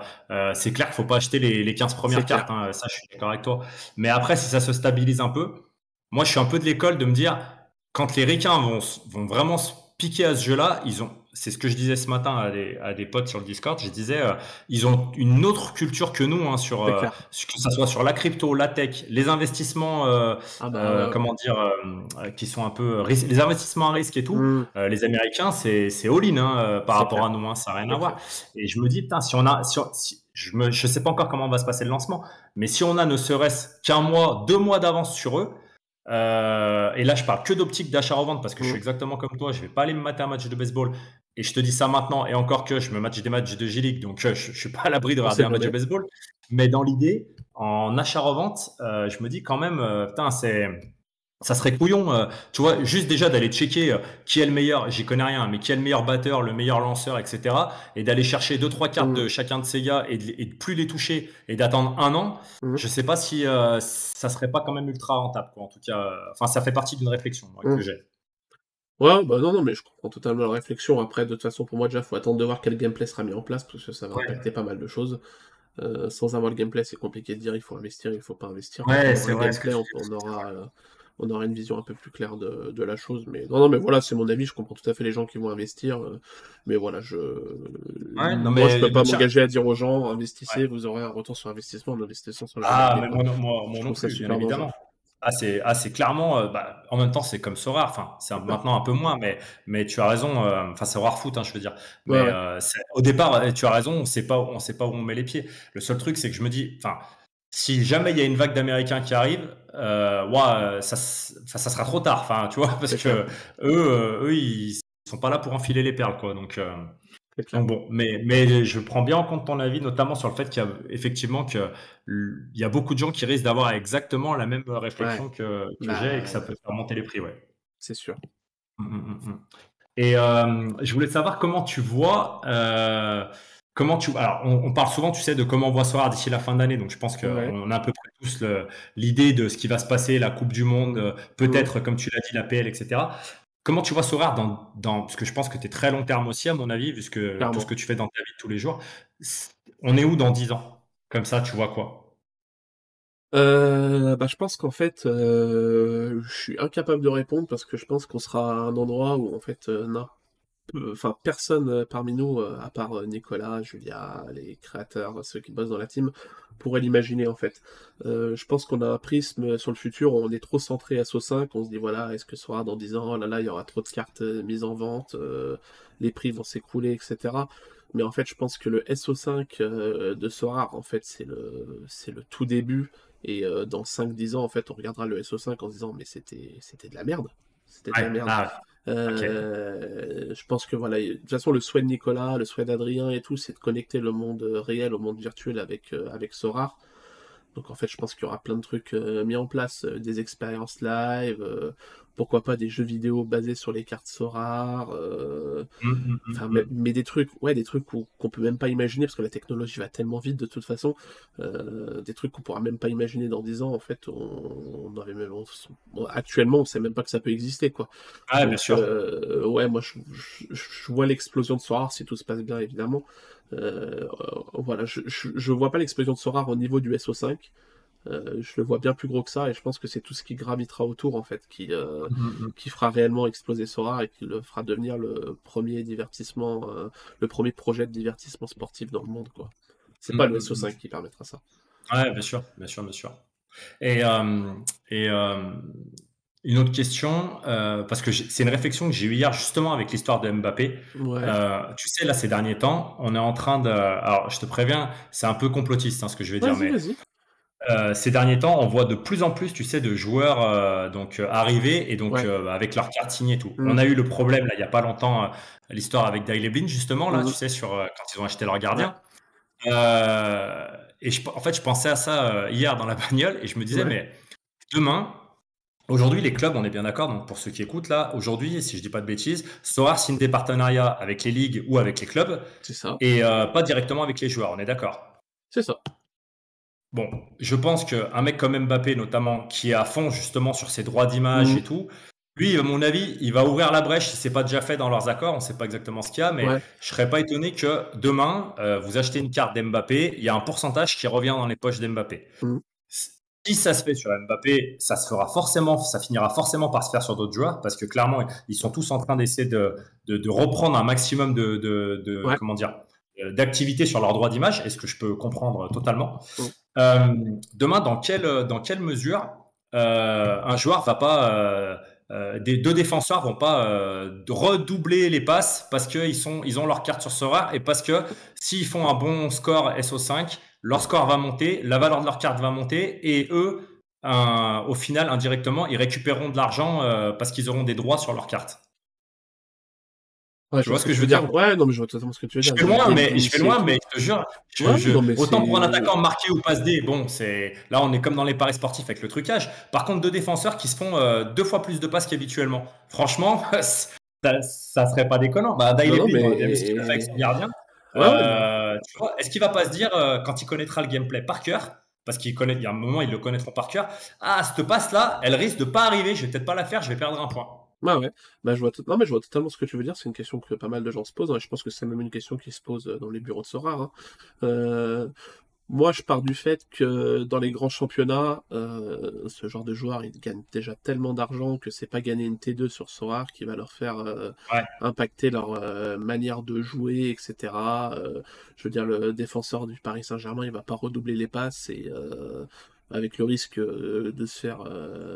c'est clair qu'il faut pas acheter les, les 15 premières cartes, hein, ça, je suis d'accord avec toi. Mais après, si ça se stabilise un peu, moi, je suis un peu de l'école de me dire, quand les requins vont, vont vraiment se piquer à ce jeu-là, ils ont, c'est ce que je disais ce matin à des, à des potes sur le Discord, je disais, euh, ils ont une autre culture que nous, hein, sur, euh, que ça soit sur la crypto, la tech, les investissements, euh, ah bah, comment dire, qui sont un peu, les investissements à risque et tout, mm. les Américains, c'est, c'est all-in hein, par rapport à nous, hein, ça n'a rien à voir. Et je me dis, putain, si on a, si, je ne je sais pas encore comment va se passer le lancement, mais si on a ne serait-ce qu'un mois, deux mois d'avance sur eux, euh, et là, je parle que d'optique d'achat-revente parce que je suis mm. exactement comme toi. Je vais pas aller me mater un match de baseball. Et je te dis ça maintenant. Et encore que je me match des matchs de G-League. Donc, euh, je, je suis pas à l'abri de regarder un match de baseball. Mais dans l'idée, en achat-revente, euh, je me dis quand même, putain, c'est ça serait couillon, euh, tu vois, juste déjà d'aller checker euh, qui est le meilleur, j'y connais rien, mais qui est le meilleur batteur, le meilleur lanceur, etc. Et d'aller chercher deux, trois cartes mm. de chacun de ces gars et de, plus les toucher et d'attendre un an. Mm. Je sais pas si euh, ça serait pas quand même ultra rentable, quoi. En tout cas, enfin, ça fait partie d'une réflexion que mm. j'ai. Ouais, bah non, non, mais je comprends totalement la réflexion. Après, de toute façon, pour moi, déjà, faut attendre de voir quel gameplay sera mis en place parce que ça va impacter pas mal de choses. sans avoir le gameplay, c'est compliqué de dire il faut investir, il faut pas investir. Ouais, c'est vrai. Gameplay, on, aura on aura une vision un peu plus claire de, la chose. Mais non, non, mais voilà, c'est mon avis. Je comprends tout à fait les gens qui vont investir. Euh, mais voilà, je. Ouais, non, moi, je peux pas m'engager à dire aux gens investissez, vous aurez un retour sur investissement, investissement sur la. Ah, mais moi, moi, moi non plus, bien évidemment. Ah, c'est ah, clairement, euh, bah, en même temps, c'est comme Sorare. Enfin, c'est maintenant un peu moins, mais, mais tu as raison. euh, Enfin, c'est rare foot, hein, je veux dire. Mais ouais, euh, c'est- au départ, euh, tu as raison, on sait pas, on sait pas où on met les pieds. Le seul truc, c'est que je me dis, enfin, si jamais il y a une vague d'Américains qui arrive, euh, euh, ça, s- ça, ça sera trop tard. Enfin, tu vois, <laughs> parce que clair, eux, eux, ils sont pas là pour enfiler les perles, quoi. Donc, euh, donc bon, mais, mais je prends bien en compte ton avis, notamment sur le fait qu'il y a effectivement que il y a beaucoup de gens qui risquent d'avoir exactement la même Ouais, réflexion que, que j'ai et que ça bah, peut faire monter les prix, ouais. c'est sûr. Mm, mm, mm, mm. Et euh, je voulais savoir comment tu vois, comment tu, alors on, on parle souvent, tu sais, de comment on voit Sorare d'ici la fin d'année, donc je pense Ouais. qu'on a à peu près tous l'idée de ce qui va se passer, la Coupe du Monde, euh, peut-être, comme tu l'as dit, la PL, etc. Comment tu vois Sorare dans, dans, parce que je pense que tu es très long terme aussi, à mon avis, vu ce que, tout ce que tu fais dans ta vie de tous les jours. On est où dans 10 ans? Comme ça, tu vois quoi? Euh, bah, je pense qu'en fait, euh, je suis incapable de répondre parce que je pense qu'on sera à un endroit où en fait, euh, enfin personne euh, parmi nous, euh, à part euh, Nicolas, Julia, les créateurs, ceux qui bossent dans la team, pourrait l'imaginer en fait. Euh, je pense qu'on a un prisme sur le futur, on est trop centré SO5, on se dit voilà, est-ce que ce sera dans 10 ans, oh là là, il y aura trop de cartes mises en vente, euh, les prix vont s'écrouler, etc. Mais en fait, je pense que le SO5 euh, de Sorar, en fait, c'est le, c'est le tout début. Et dans 5-10 ans, en fait, on regardera le SO5 en se disant, mais c'était, c'était de la merde. C'était de la merde. ah. Euh, je pense que voilà, de toute façon, le souhait de Nicolas, le souhait d'Adrien et tout, c'est de connecter le monde réel au monde virtuel avec, euh, avec. Donc en fait, je pense qu'il y aura plein de trucs euh, mis en place, euh, des expériences live, euh, pourquoi pas des jeux vidéo basés sur les cartes Sorar, euh, Mm, mm, enfin, mm, mais, mais des trucs, ouais, des trucs qu'on peut même pas imaginer parce que la technologie va tellement vite de toute façon, euh, des trucs qu'on pourra même pas imaginer dans 10 ans. En fait, on, on avait même, on- actuellement, on sait même pas que ça peut exister, quoi. Ah, bien sûr. euh, ouais, moi, je, je- je vois l'explosion de Sorar si tout se passe bien, évidemment. Voilà, je, je, vois pas l'explosion de Sorar au niveau du SO5. Euh, je le vois bien plus gros que ça, et je pense que c'est tout ce qui gravitera autour, en fait, qui, euh, Mm, mm, qui fera réellement exploser Sorar et qui le fera devenir le premier divertissement, euh, le premier projet de divertissement sportif dans le monde, quoi. C'est Mm, pas le mm, mm. SO5 qui permettra ça. Ouais, bien sûr, bien sûr, bien sûr. Et, et une autre question, parce que c'est une réflexion que j'ai eue hier justement avec l'histoire de Mbappé. Ouais, tu sais, là, ces derniers temps, on est en train de... Alors, je te préviens, c'est un peu complotiste hein, ce que je vais dire, mais vas-y. Euh, ces derniers temps, on voit de plus en plus, tu sais, de joueurs euh, donc euh, arriver et donc Ouais. avec leur carte signée et tout. Mm. On a eu le problème là, il y a pas longtemps, l'histoire avec Daley Blind justement là, Mhm. tu sais, sur quand ils ont acheté leur gardien. Et je, en fait, je pensais à ça hier dans la bagnole et je me disais, ouais, mais demain, aujourd'hui, les clubs, on est bien d'accord, donc pour ceux qui écoutent là, aujourd'hui, si je dis pas de bêtises, Soar signe des partenariats avec les ligues ou avec les clubs c'est ça. et euh, pas directement avec les joueurs, on est d'accord. C'est ça. Bon, je pense qu'un mec comme Mbappé, notamment, qui est à fond justement sur ses droits d'image Mm. et tout, lui, à mon avis, il va ouvrir la brèche si c'est pas déjà fait dans leurs accords. On sait pas exactement ce qu'il y a, mais Ouais, je serais pas étonné que demain, euh, vous achetez une carte d'Mbappé, il y a un pourcentage qui revient dans les poches d'Mbappé. Mm. Si ça se fait sur Mbappé, ça se fera forcément, ça finira forcément par se faire sur d'autres joueurs, parce que clairement, ils sont tous en train d'essayer de, de, de reprendre un maximum de, de, de ouais, comment dire, d'activité sur leurs droits d'image, et ce que je peux comprendre totalement. Euh, demain, dans quelle, dans quelle mesure euh, un joueur va pas, euh, euh, des deux défenseurs vont pas euh, redoubler les passes parce qu'ils sont, ils ont leur carte sur Sora et parce que s'ils font un bon score SO5, leur score va monter, la valeur de leur carte va monter et eux, euh, au final, indirectement, ils récupéreront de l'argent euh, parce qu'ils auront des droits sur leur carte. Ouais, Tu je vois ce que que je veux dire. dire Ouais, non, mais je vois totalement ce que tu veux Je dire. fais Il y a loin, mais je fais loin, mais je te jure, je, Ouais, je- non, mais autant pour un attaquant marqué ou passe D, bon, c'est là on est comme dans les paris sportifs avec le trucage. Par contre, deux défenseurs qui se font euh, deux fois plus de passes qu'habituellement. Franchement, <laughs> ça, ça serait pas déconnant. Bah, Daily a fait avec mais. son gardien. Ouais, mais- Euh, tu vois, est-ce qu'il va pas se dire euh, quand il connaîtra le gameplay par cœur? Parce qu'il connaît, il y a un moment, ils le connaîtront par cœur. Ah, cette passe-là, elle risque de pas arriver. Je vais peut-être pas la faire. Je vais perdre un point. Ouais, ouais. Bah, je vois Non, mais je vois totalement ce que tu veux dire. C'est une question que pas mal de gens se posent. hein, je pense que c'est même une question qui se pose euh, dans les bureaux de Sora. hein. Euh, Moi, je pars du fait que dans les grands championnats, euh, ce genre de joueurs, ils gagnent déjà tellement d'argent que c'est pas gagner une T2 sur Sora qui va leur faire euh, Ouais. impacter leur euh, manière de jouer, etc. Je veux dire, le défenseur du Paris Saint-Germain, il va pas redoubler les passes et euh, avec le risque de se faire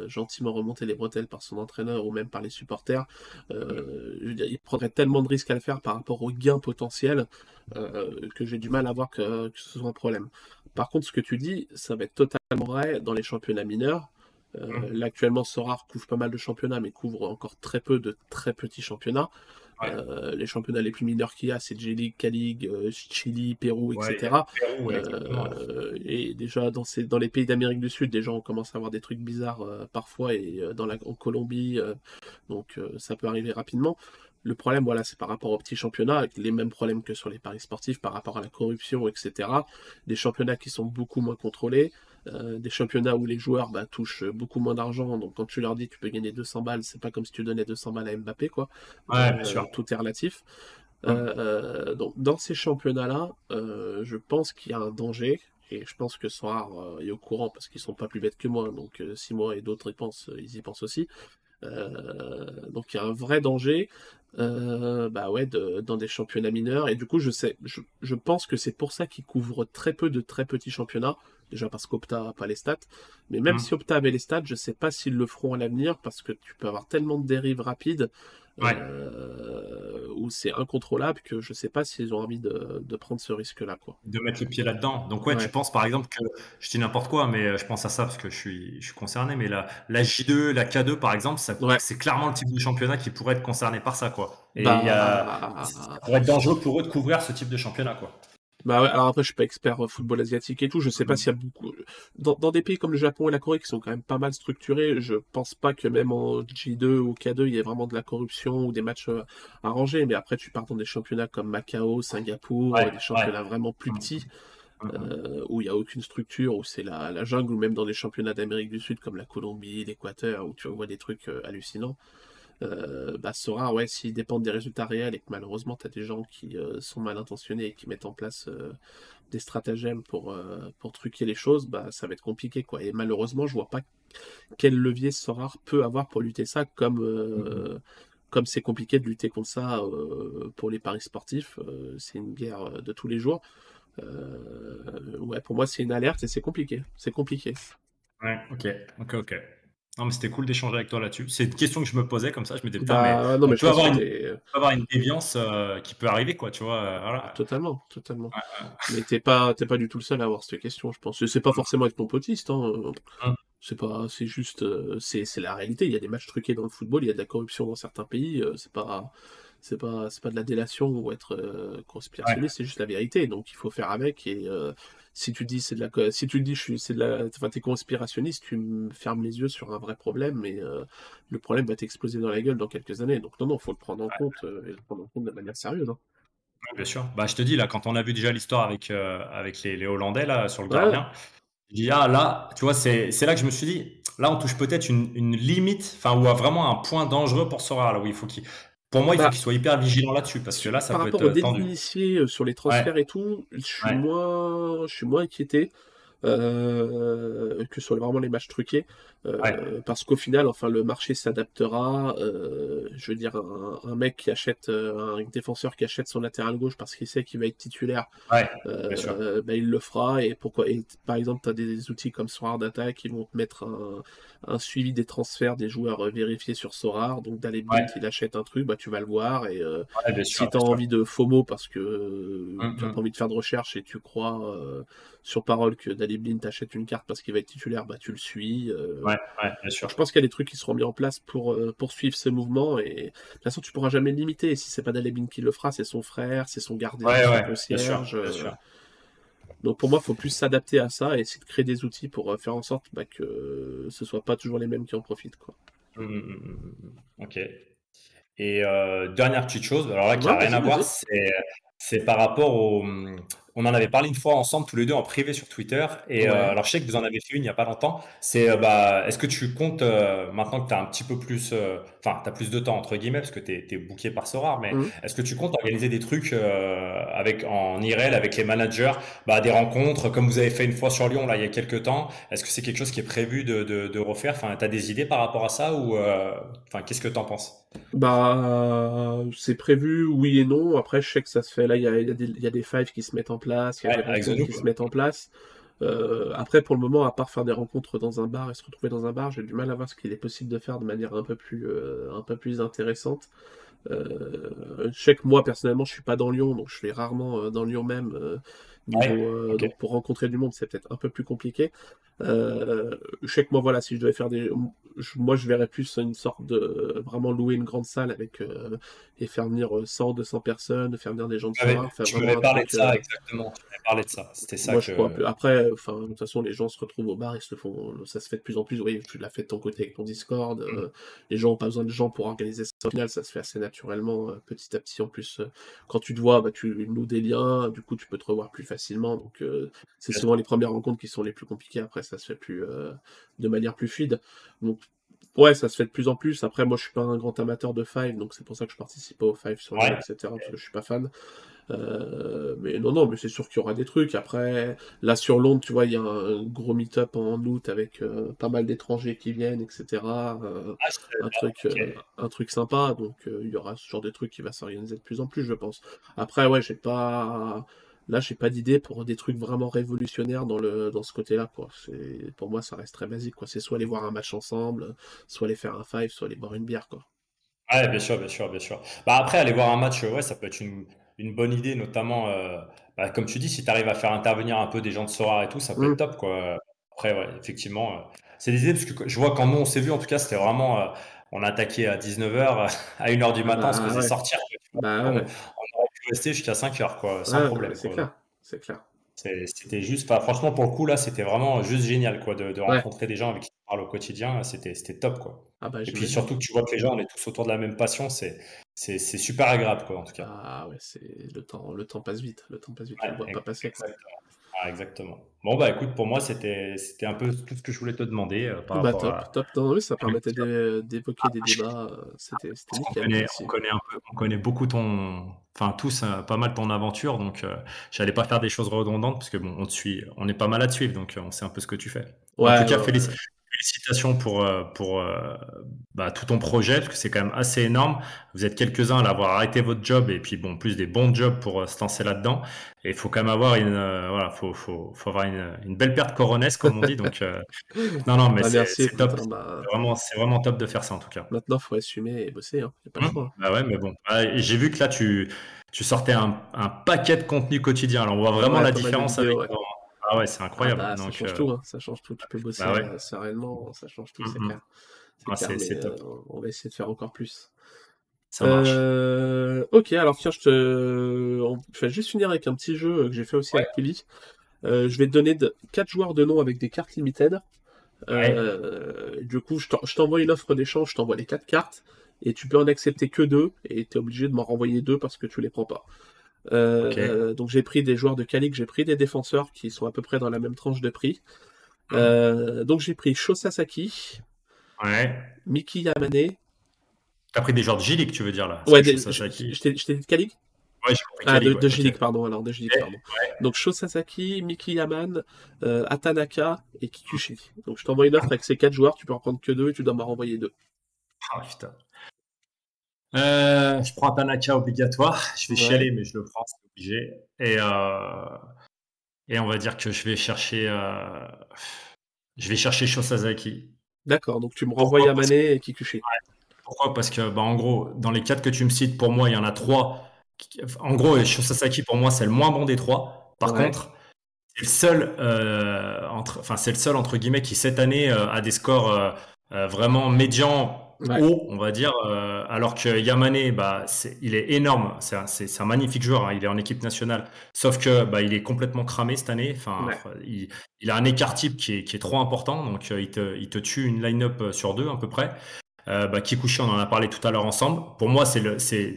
gentiment remonter les bretelles par son entraîneur ou même par les supporters. il prendrait tellement de risques à le faire par rapport au gain potentiel que j'ai du mal à voir que, que, ce soit un problème. Par contre, ce que tu dis, ça va être totalement vrai dans les championnats mineurs. Euh, là, actuellement, Sorar couvre pas mal de championnats, mais couvre encore très peu de très petits championnats. Euh, les championnats les plus mineurs qu'il y a, c'est J-League, K-League, euh, Chili, Pérou, etc. et déjà, dans, ces, dans les pays d'Amérique du Sud, des gens commencent à avoir des trucs bizarres parfois, et dans la, en Colombie, donc ça peut arriver rapidement. Le problème, voilà, c'est par rapport aux petits championnats, avec les mêmes problèmes que sur les paris sportifs, par rapport à la corruption, etc. Des championnats qui sont beaucoup moins contrôlés, euh, des championnats où les joueurs bah, touchent beaucoup moins d'argent. Donc quand tu leur dis que tu peux gagner 200 balles, c'est pas comme si tu donnais 200 balles à Mbappé, quoi. Ouais, bien sûr. Tout est relatif. Euh, donc dans ces championnats-là, euh, je pense qu'il y a un danger. Et je pense que Soir est au courant parce qu'ils sont pas plus bêtes que moi. Donc si moi et d'autres y pensent, ils y pensent aussi. donc il y a un vrai danger. bah ouais, dans des championnats mineurs. Et du coup, je sais, je, je pense que c'est pour ça qu'ils couvrent très peu de très petits championnats. Déjà parce qu'Opta n'a pas les stats. Mais même mmh. si Opta avait les stats, je ne sais pas s'ils le feront à l'avenir parce que tu peux avoir tellement de dérives rapides euh, où c'est incontrôlable que je ne sais pas s'ils ont envie de, prendre ce risque-là. quoi. De mettre le pied là-dedans. Donc ouais, tu penses par exemple que, je dis n'importe quoi, mais euh, je pense à ça parce que je suis, je suis concerné, mais la, la J2, la K2 par exemple, c'est clairement le type de championnat qui pourrait être concerné par ça. quoi. Et bah, y a, ça pourrait être dangereux pour eux de couvrir ce type de championnat. quoi. Bah ouais, alors après, je suis pas expert euh, football asiatique et tout. Je sais pas s'il y a beaucoup. Dans, des pays comme le Japon et la Corée qui sont quand même pas mal structurés, je pense pas que même en J2 ou K2, il y ait vraiment de la corruption ou des matchs euh, arrangés. Mais après, tu pars dans des championnats comme Macao, Singapour, des championnats vraiment plus petits. Mm. Euh, où il n'y a aucune structure, où c'est la, la, jungle, ou même dans des championnats d'Amérique du Sud comme la Colombie, l'Équateur, où tu vois des trucs hallucinants euh, bah, sera, ouais, s'ils dépendent des résultats réels et que malheureusement tu as des gens qui euh, sont mal intentionnés et qui mettent en place euh, des stratagèmes pour, euh, pour truquer les choses, bah, ça va être compliqué. Quoi. Et malheureusement, je vois pas quel levier Sora peut avoir pour lutter ça, comme mm-hmm. comme c'est compliqué de lutter contre ça pour les paris sportifs. c'est une guerre de tous les jours. ouais, pour moi, c'est une alerte et c'est compliqué. C'est compliqué. Ouais, ok, ok, ok. Non, mais c'était cool d'échanger avec toi là-dessus. C'est une question que je me posais comme ça. Je me disais, bah, mais, non, mais tu peux avoir, une, avoir une déviance euh, qui peut arriver, quoi, tu vois. Euh, voilà. Totalement, totalement. Mais t'es pas, pas du tout le seul à avoir cette question, je pense. C'est pas forcément être pompotiste. Hein. Hum. C'est pas, c'est juste, euh, c'est la réalité. Il y a des matchs truqués dans le football, il y a de la corruption dans certains pays. c'est pas, c'est pas, pas de la délation ou être conspirationniste, c'est juste la vérité. Donc il faut faire avec et si tu dis c'est de la si tu dis je suis c'est de la enfin t'es conspirationniste tu me fermes les yeux sur un vrai problème mais euh, le problème va t'exploser dans la gueule dans quelques années. Donc non non faut le prendre en compte euh, et le prendre en compte de manière sérieuse hein. bien sûr. Bah je te dis là quand on a vu déjà l'histoire avec euh, avec les, les, hollandais là sur le gardien ah là tu vois c'est là que je me suis dit là on touche peut-être une, une, limite enfin ou vraiment un point dangereux pour Sora là où il faut qu'il pour moi, il faut bah qu'il soit hyper vigilant là-dessus parce que là, ça peut être. Par rapport aux euh, sur les transferts et tout, je suis, moins, je suis moins inquiété. Euh, que ce soit vraiment les matchs truqués. Euh, parce qu'au final, enfin, le marché s'adaptera. Euh, je veux dire, un, mec qui achète, un défenseur qui achète son latéral gauche parce qu'il sait qu'il va être titulaire, bah, il le fera. Et pourquoi et, Par exemple, tu as des outils comme Sorar Data qui vont te mettre un, suivi des transferts des joueurs vérifiés sur Sorar. Donc, d'aller bien qu'il achète un truc, bah, tu vas le voir. Et si tu as envie de FOMO parce que hum, tu n'as hum. pas envie de faire de recherche et tu crois sur parole que Dalibin t'achète une carte parce qu'il va être titulaire, bah tu le suis. Euh. Ouais, ouais, bien sûr. Je pense qu'il y a des trucs qui seront mis en place pour euh, poursuivre ce mouvement et de toute façon tu pourras jamais le limiter. Et si c'est pas Dalibin qui le fera, c'est son frère, c'est son gardien, son concierge. Bien sûr, euh. Donc pour moi, il faut plus s'adapter à ça et essayer de créer des outils pour faire en sorte bah, que ce soit pas toujours les mêmes qui en profitent. Quoi. Mmh, mmh, mmh, ok. Et dernière petite chose, alors là qui n'a rien à voir, c'est par rapport au, on en avait parlé une fois ensemble tous les deux en privé sur Twitter. Et euh, alors je sais que vous en avez fait une il n'y a pas longtemps. C'est euh, bah, est-ce que tu comptes euh, maintenant que tu as un petit peu plus, enfin tu as plus de temps entre guillemets parce que tu es, booké par Sorar, mais mmh. est-ce que tu comptes organiser des trucs avec en IRL avec les managers, bah, des rencontres comme vous avez fait une fois sur Lyon là il y a quelques temps? Est-ce que c'est quelque chose qui est prévu de, refaire? Enfin, tu as des idées par rapport à ça ou enfin qu'est-ce que tu en penses? Bah c'est prévu oui et non. Après je sais que ça se fait là il y a, y a, des fives qui se mettent en place il y a des qui se mettent en place. Euh, après, pour le moment, à part faire des rencontres dans un bar et se retrouver dans un bar, j'ai du mal à voir ce qu'il est possible de faire de manière un peu plus, euh, un peu plus intéressante. Euh, je sais que moi, personnellement, je suis pas dans Lyon, donc je vais rarement dans Lyon même. donc pour rencontrer du monde, c'est peut-être un peu plus compliqué. je sais que moi, voilà, si je devais faire des, moi, je verrais plus une sorte de vraiment louer une grande salle avec euh, et faire venir 100, euh, 200 personnes, faire venir des gens de ah soir. tu m'avais parlé de ça, euh, exactement. Tu m'avais parlé de ça. C'était ça. Moi, je crois Après, enfin, de toute façon, les gens se retrouvent au bar, ils se font, ça se fait de plus en plus. Oui, tu l'as fait de ton côté avec ton Discord. Mm. les gens n'ont pas besoin de gens pour organiser ça. Au final, ça se fait assez naturellement, petit à petit. En plus, quand tu te vois, bah, tu noues des liens. Du coup, tu peux te revoir plus facilement. Donc, c'est souvent les premières rencontres qui sont les plus compliquées. Après, ça se fait plus de manière plus fluide. Donc, ouais, ça se fait de plus en plus. Après, moi, je suis pas un grand amateur de Five, donc c'est pour ça que je participe pas au Five sur ouais. etc. Parce que je suis pas fan. Euh, mais non, non, mais c'est sûr qu'il y aura des trucs. Après, là sur Londres, tu vois, il y a un gros meet-up en août avec euh, pas mal d'étrangers qui viennent, etc. Euh, ah, un, truc, un truc sympa. Donc, il y aura ce genre de trucs qui va s'organiser de plus en plus, je pense. Après, ouais, j'ai pas Là, j'ai pas d'idée pour des trucs vraiment révolutionnaires dans, le, dans ce côté-là. Quoi. Pour moi, ça reste très basique. Quoi. C'est soit aller voir un match ensemble, soit aller faire un five, soit aller boire une bière. Quoi. Ouais, bien sûr, bien sûr, bien sûr. Bah, après, aller voir un match, ouais, ça peut être une, une bonne idée, notamment, euh, bah, comme tu dis, si tu arrives à faire intervenir un peu des gens de Sora et tout, ça peut être mm. top. Quoi. Après, ouais, effectivement, euh, c'est des idées, parce que je vois quand nous, on s'est vu, en tout cas, c'était vraiment. Euh, on a attaqué à 19h, <laughs> à 1h du matin, on se bah, faisait sortir. Bah, ouais rester jusqu'à 5 heures, quoi, sans problème. C'est clair, c'est clair. C'était juste, franchement, pour le coup, là, c'était vraiment juste génial, quoi, de, rencontrer des gens avec qui tu parles au quotidien. C'était top, quoi. Ah bah, Et puis surtout que tu vois que les gens, on est tous autour de la même passion, c'est super agréable, quoi, en tout cas. Ah ouais, le temps, le temps passe vite, le temps passe vite, ouais, pas passer. Ah, exactement. Bon, bah écoute, pour moi, c'était un peu tout ce que je voulais te demander. Euh, par bah, top, top. oui, ça permettait d'évoquer des débats. Euh, c'était nickel. On connaît, un peu, on connaît beaucoup ton. Enfin, tous, euh, pas mal ton aventure. Donc, j'allais pas faire des choses redondantes parce que, bon, on te suit, on est pas mal à te suivre. Donc, on sait un peu ce que tu fais. Ouais, en tout cas, félicitations félicitations pour, euh, pour euh, bah, tout ton projet, parce que c'est quand même assez énorme. Vous êtes quelques-uns à l'avoir arrêté votre job, et puis bon, plus des bons jobs pour euh, se lancer là-dedans. Et il faut quand même avoir une, voilà, faut, faut, faut avoir une, une, belle perte coronesque, comme on dit. Donc, <laughs> non, non, mais bah, c'est top. Hein, bah. vraiment, c'est vraiment top de faire ça, en tout cas. Maintenant, il faut assumer et bosser. Hein. pas le choix. Bah ouais, mais bon. J'ai vu que là, tu, tu sortais un, un, paquet de contenu quotidien. Alors, on voit vraiment la différence avec. Ah ouais, c'est incroyable. Ah bah, ça change tout, hein. ça change tout. Tu peux bosser bah euh, sereinement, ça change tout, c'est clair. C'est top. Euh, on va essayer de faire encore plus. Ça marche. Euh, ok, alors tiens, je te. Je vais juste finir avec un petit jeu que j'ai fait aussi avec Kelly. je vais te donner de... 4 joueurs de nom avec des cartes limited. du coup, je t'envoie une offre d'échange, je t'envoie les 4 cartes, et tu peux en accepter que 2, et tu es obligé de m'en renvoyer 2 parce que tu les prends pas. Euh, donc j'ai pris des joueurs de Calic, j'ai pris des défenseurs qui sont à peu près dans la même tranche de prix. Hmm. Euh, donc j'ai pris Shosasaki, ouais. Miki Yamane. T'as pris des joueurs de Gilik, tu veux dire là? Ouais, je t'ai dit de Calic? Ouais, ah, de, ouais, pardon. Alors, de pardon. Donc, Shosasaki, Miki Yaman, euh, Atanaka et Kikuchi. Donc, je t'envoie une offre avec ces quatre joueurs, tu peux en prendre que deux et tu dois m'en renvoyer deux. Ah, putain. Euh, je prends Tanaka obligatoire. Je vais chialer, mais je le prends, c'est obligé. Et, euh, et on va dire que je vais chercher, euh, je vais chercher Shosazaki. D'accord, donc tu me renvoies Yamane et Kikuchi. Pourquoi? Parce que, bah, en gros, dans les quatre que tu me cites, pour moi, il y en a trois. En gros, Shosazaki, pour moi, c'est le moins bon des trois. Par contre, c'est le seul, entre, enfin, c'est le seul entre guillemets qui cette année a des scores vraiment médians haut, on va dire, euh, alors que Yamane, bah, il est énorme, c'est un, magnifique joueur, hein. il est en équipe nationale, sauf que bah, il est complètement cramé cette année, enfin, il, a un écart type qui est, trop important, donc euh, il, te, tue une line-up euh, sur deux à peu près. Bah, Kikuchi, on en a parlé tout à l'heure ensemble. Pour moi, c'est le, c'est,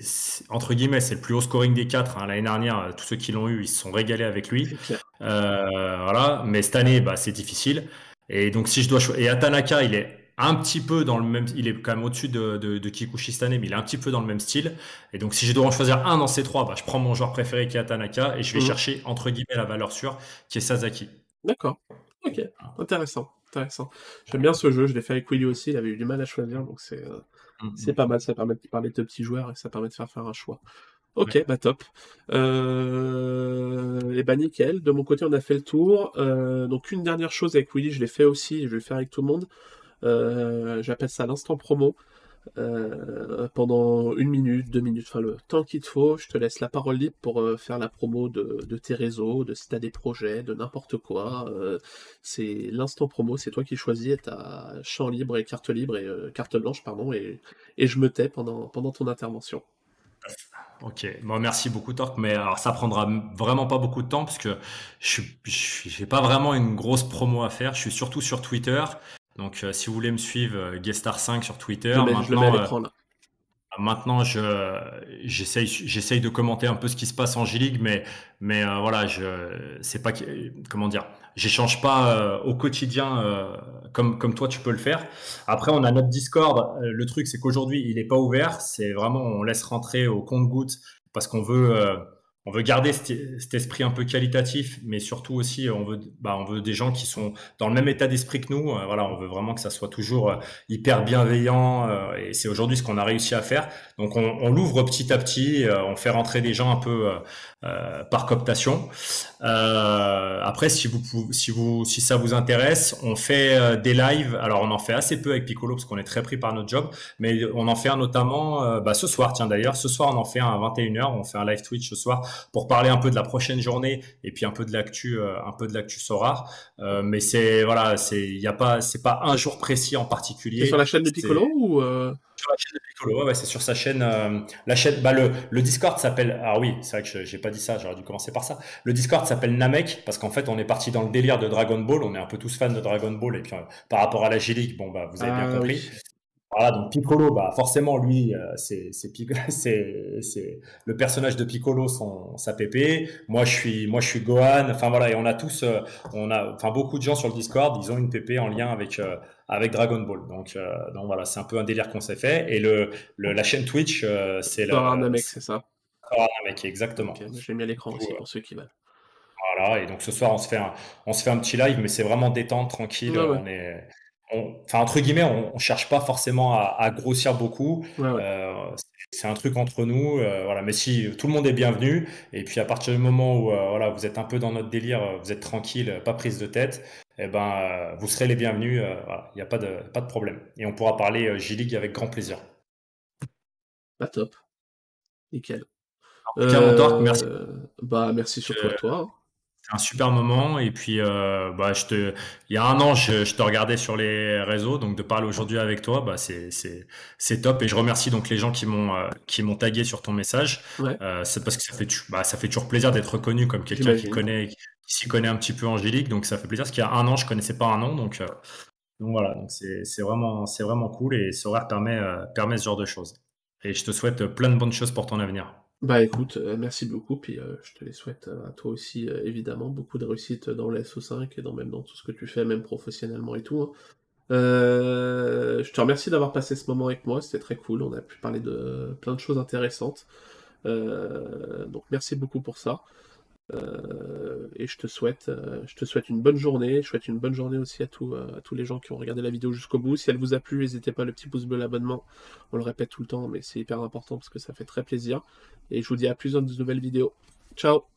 entre guillemets, c'est le plus haut scoring des quatre. Hein. L'année dernière, tous ceux qui l'ont eu, ils se sont régalés avec lui. voilà. Mais cette année, bah, c'est difficile. Et donc, si je dois et Atanaka, il est un petit peu dans le même, il est quand même au-dessus de, de, Kikuchi cette année, mais il est un petit peu dans le même style. Et donc, si je dois en choisir un dans ces trois, bah, je prends mon joueur préféré qui est Tanaka et je vais mhm. chercher entre guillemets la valeur sûre qui est Sasaki. D'accord. Ok. Intéressant. Intéressant. J'aime bien ce jeu. Je l'ai fait avec Willy aussi. Il avait eu du mal à choisir, donc c'est euh, mhm. c'est pas mal. Ça permet de parler de petits joueurs et ça permet de faire faire un choix. Ok, bah top. Euh... Et bah nickel. De mon côté, on a fait le tour. Euh, donc une dernière chose avec Willy, je l'ai fait aussi, je vais le faire avec tout le monde. Euh, j'appelle ça l'instant promo. Euh, pendant une minute, deux minutes, enfin le temps qu'il te faut, je te laisse la parole libre pour faire la promo de, tes réseaux, de si tu as des projets, de n'importe quoi. c'est l'instant promo, c'est toi qui choisis, t'as champ libre et carte libre et carte blanche, pardon, et, et je me tais pendant, pendant ton intervention. Ok, bon, merci beaucoup Torque, mais alors ça prendra vraiment pas beaucoup de temps parce que je n'ai pas vraiment une grosse promo à faire. Je suis surtout sur Twitter, donc euh, si vous voulez me suivre, euh, Guestar5 sur Twitter. Je, je le mets à l'écran là. Maintenant, je, j'essaye, j'essaye de commenter un peu ce qui se passe en G-League, mais, mais euh, voilà, je, c'est pas, comment dire, j'échange pas euh, au quotidien euh, comme, comme toi tu peux le faire. Après, on a notre Discord. Le truc, c'est qu'aujourd'hui, il n'est pas ouvert. C'est vraiment, on laisse rentrer au compte-goutte parce qu'on veut on veut garder cet, esprit un peu qualitatif, mais surtout aussi, on veut, bah, on veut des gens qui sont dans le même état d'esprit que nous. Euh, voilà, on veut vraiment que ça soit toujours euh, hyper bienveillant, euh, et c'est aujourd'hui ce qu'on a réussi à faire. Donc, on, on l'ouvre petit à petit, on fait rentrer des gens un peu par cooptation. après, si vous, si vous, si ça vous intéresse, on fait des lives. Alors, on en fait assez peu avec Piccolo parce qu'on est très pris par notre job, mais on en fait un notamment bah, ce soir. Tiens, d'ailleurs, ce soir, on en fait un à 21h. On fait un live Twitch ce soir pour parler un peu de la prochaine journée et puis un peu de l'actu, euh, un peu de l'actu Sorar. Euh, mais c'est voilà, c'est il y a pas, c'est pas un jour précis en particulier. C'est sur la chaîne de Piccolo ou euh? Sur la chaîne de Piccolo, ouais, c'est sur sa chaîne. la chaîne, bah le, le Discord s'appelle. Ah oui, c'est vrai que j'ai pas dit ça. J'aurais dû commencer par ça. Le Discord s'appelle Namek parce qu'en fait, on est parti dans le délire de Dragon Ball. On est un peu tous fans de Dragon Ball et puis par rapport à la G-League, bon bah vous avez bien ah compris. Voilà, donc Piccolo, bah forcément lui, euh, <laughs> c'est le personnage de Piccolo, son sa pépé. Moi je suis moi je suis Gohan. Enfin voilà, et on a tous, euh, on a, enfin beaucoup de gens sur le Discord, ils ont une pépé en lien avec euh, avec Dragon Ball. Donc donc voilà, c'est un peu un délire qu'on s'est fait. Et le, le, la chaîne Twitch, c'est la. Namek, c'est ça? Namek, exactement. J'ai mis à l'écran aussi pour ceux qui veulent. Voilà, et donc ce soir on se fait un on se fait un petit live, mais c'est vraiment détente, tranquille. On est enfin entre guillemets, on, on, cherche pas forcément à, grossir beaucoup. Euh, c'est un truc entre nous, euh, voilà. Mais si tout le monde est bienvenu, et puis à partir du moment où euh, voilà, vous êtes un peu dans notre délire, vous êtes tranquille, pas prise de tête, et eh ben vous serez les bienvenus. il n'y a pas de pas de problème. Et on pourra parler J-League avec grand plaisir. Pas top, nickel. merci. Bah merci surtout à toi. Un super moment. Et puis, euh, bah, je te, il y a un an, je, je, te regardais sur les réseaux, donc de parler aujourd'hui avec toi, bah, c'est, c'est, c'est top. Et je remercie donc les gens qui m'ont, euh, qui m'ont tagué sur ton message. Euh, c'est parce que ça fait, bah, ça fait toujours plaisir d'être reconnu comme quelqu'un qui connaît, qui s'y connaît un petit peu Angélique. Donc ça fait plaisir parce qu'il y a un an, je connaissais pas un nom, donc, donc voilà. Donc c'est, c'est vraiment, c'est vraiment cool et ce horaire permet, permet ce genre de choses. Et je te souhaite plein de bonnes choses pour ton avenir. Bah écoute, euh, merci beaucoup, puis euh, je te les souhaite euh, à toi aussi, évidemment, beaucoup de réussite dans le SO5 et dans, même dans tout ce que tu fais, même professionnellement et tout. Hein. je te remercie d'avoir passé ce moment avec moi, c'était très cool, on a pu parler de plein de choses intéressantes. donc merci beaucoup pour ça. Euh, et je te souhaite, euh, je te souhaite une bonne journée. Je souhaite une bonne journée aussi à, euh, à tous les gens qui ont regardé la vidéo jusqu'au bout. Si elle vous a plu, n'hésitez pas le petit pouce bleu, l'abonnement. On le répète tout le temps, mais c'est hyper important parce que ça fait très plaisir. Et je vous dis à plus dans de nouvelles vidéos. Ciao